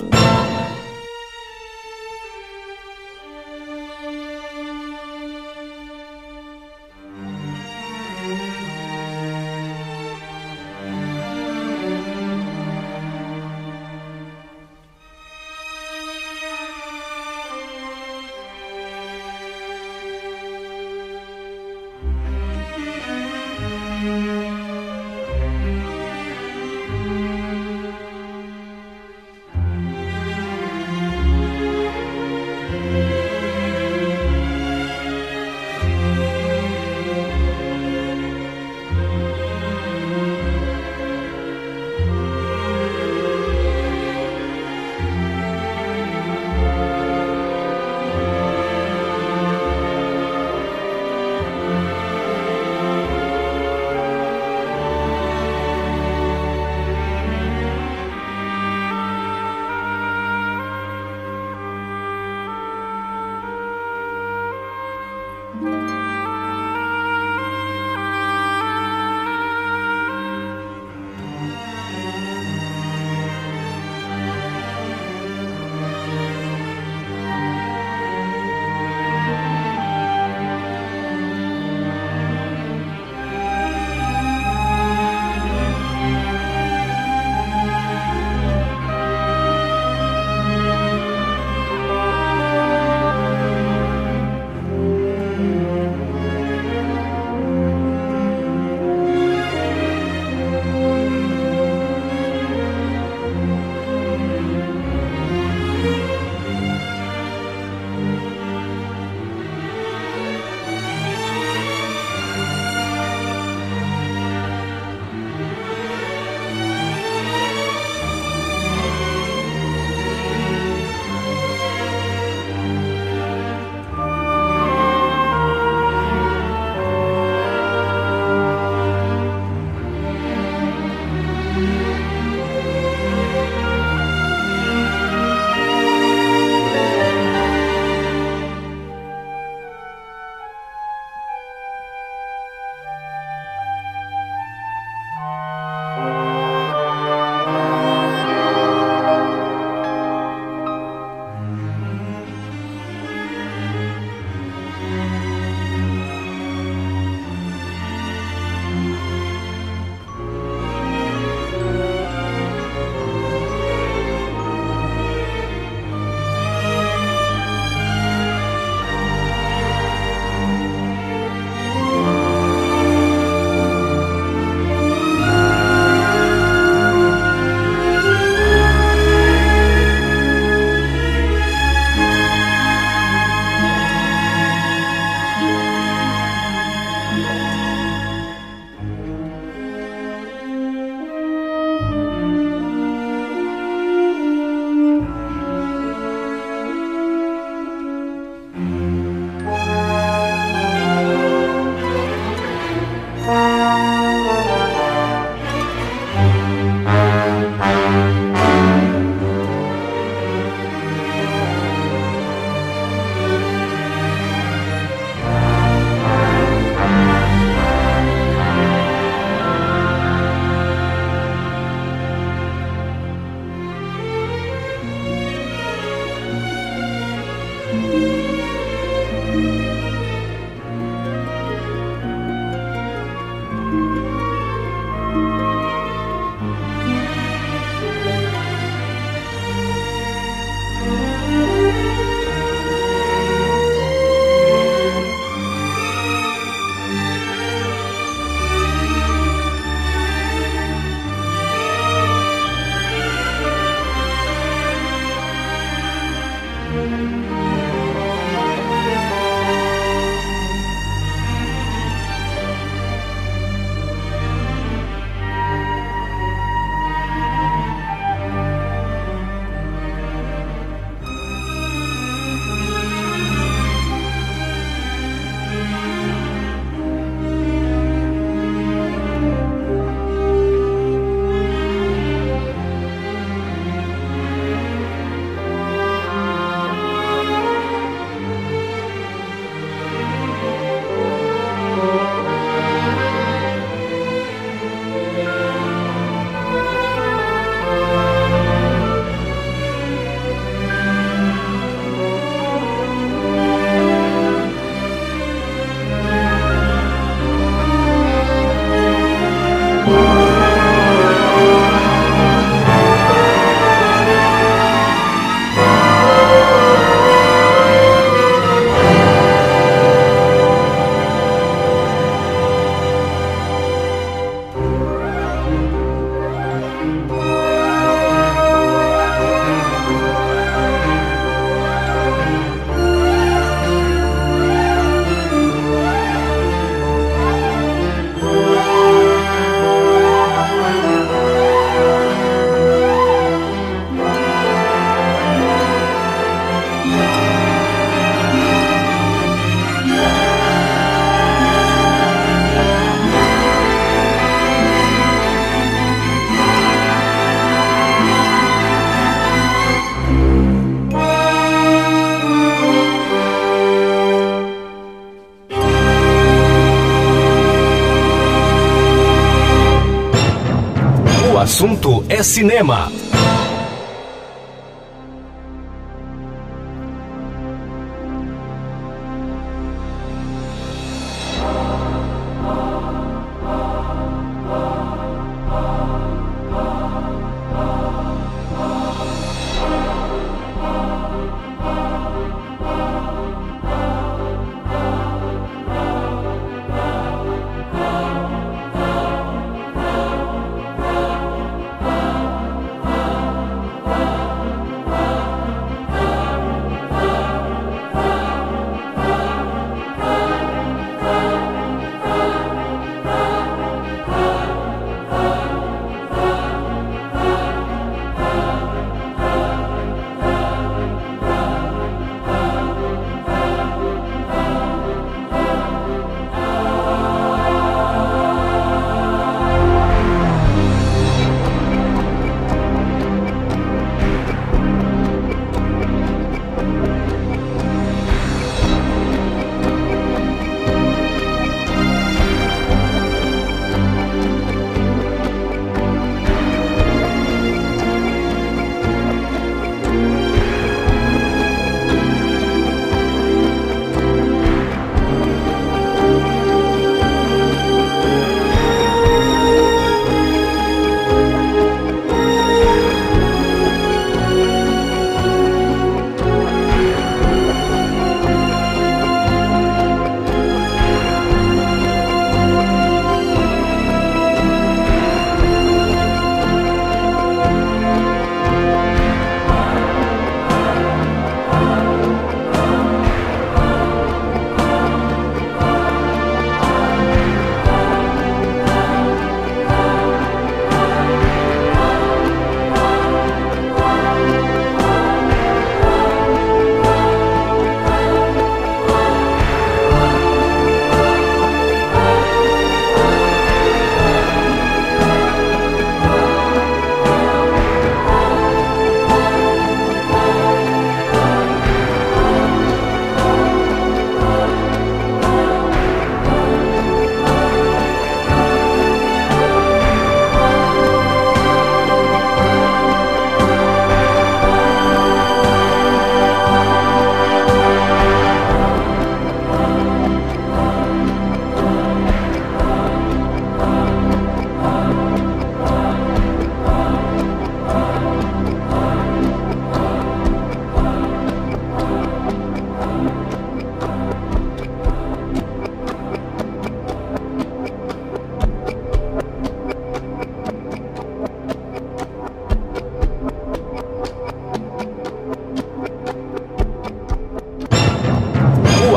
É cinema.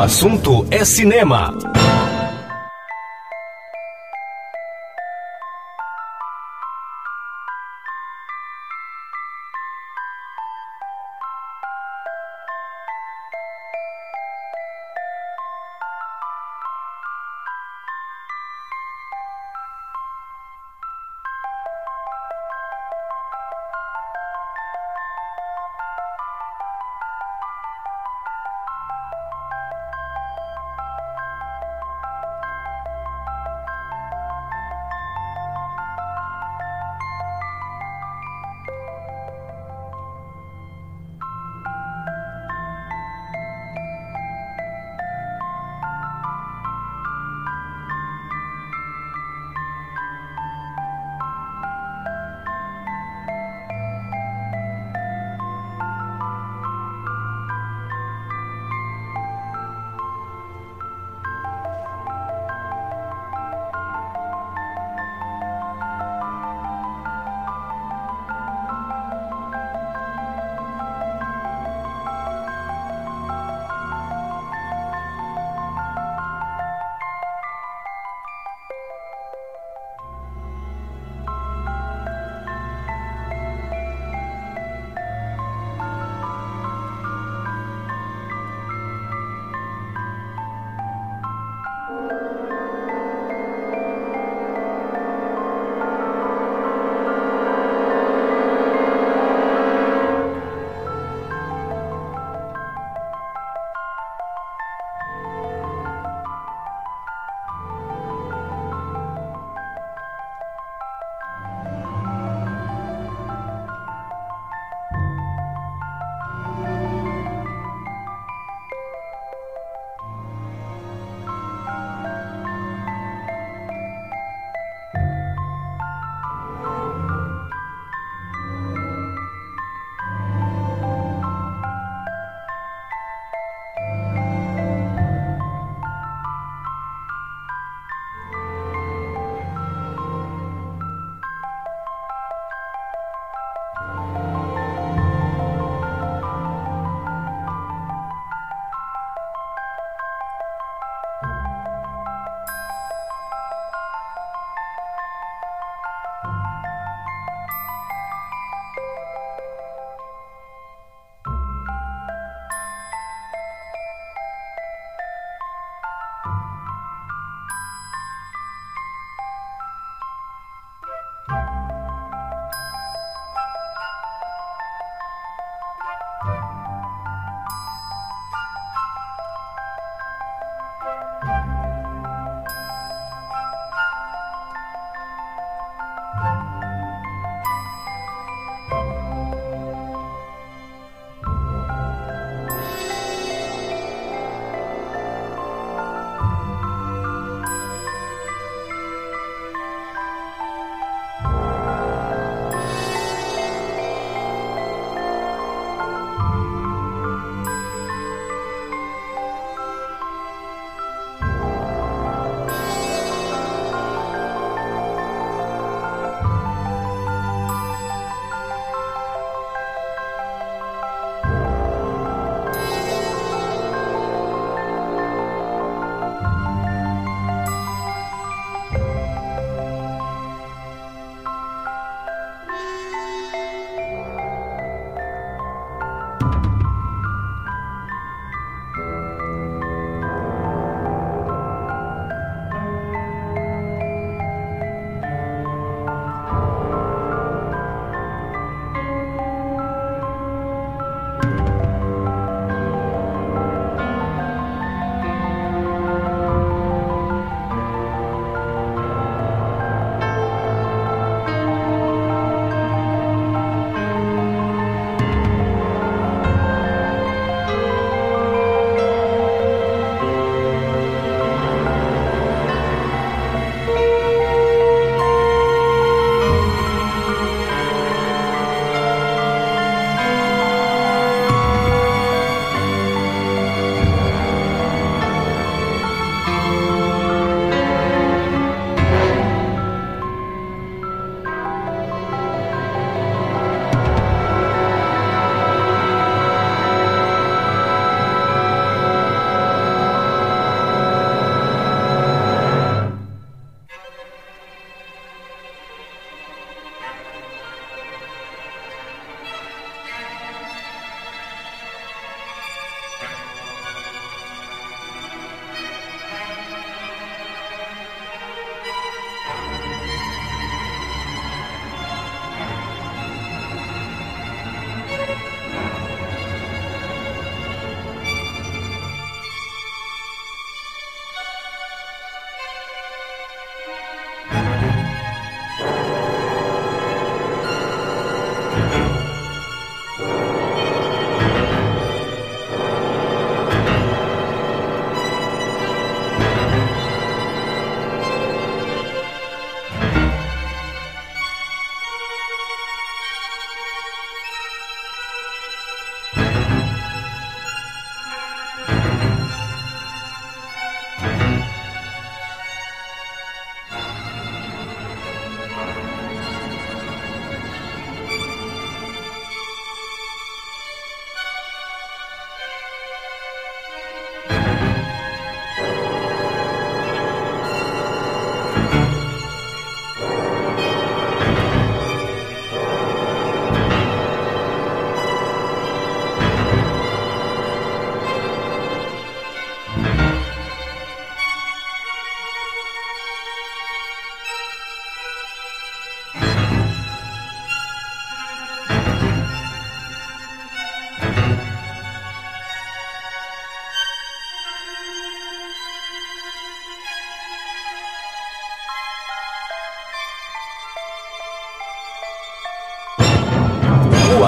Assunto é cinema.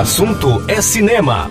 Assunto é cinema.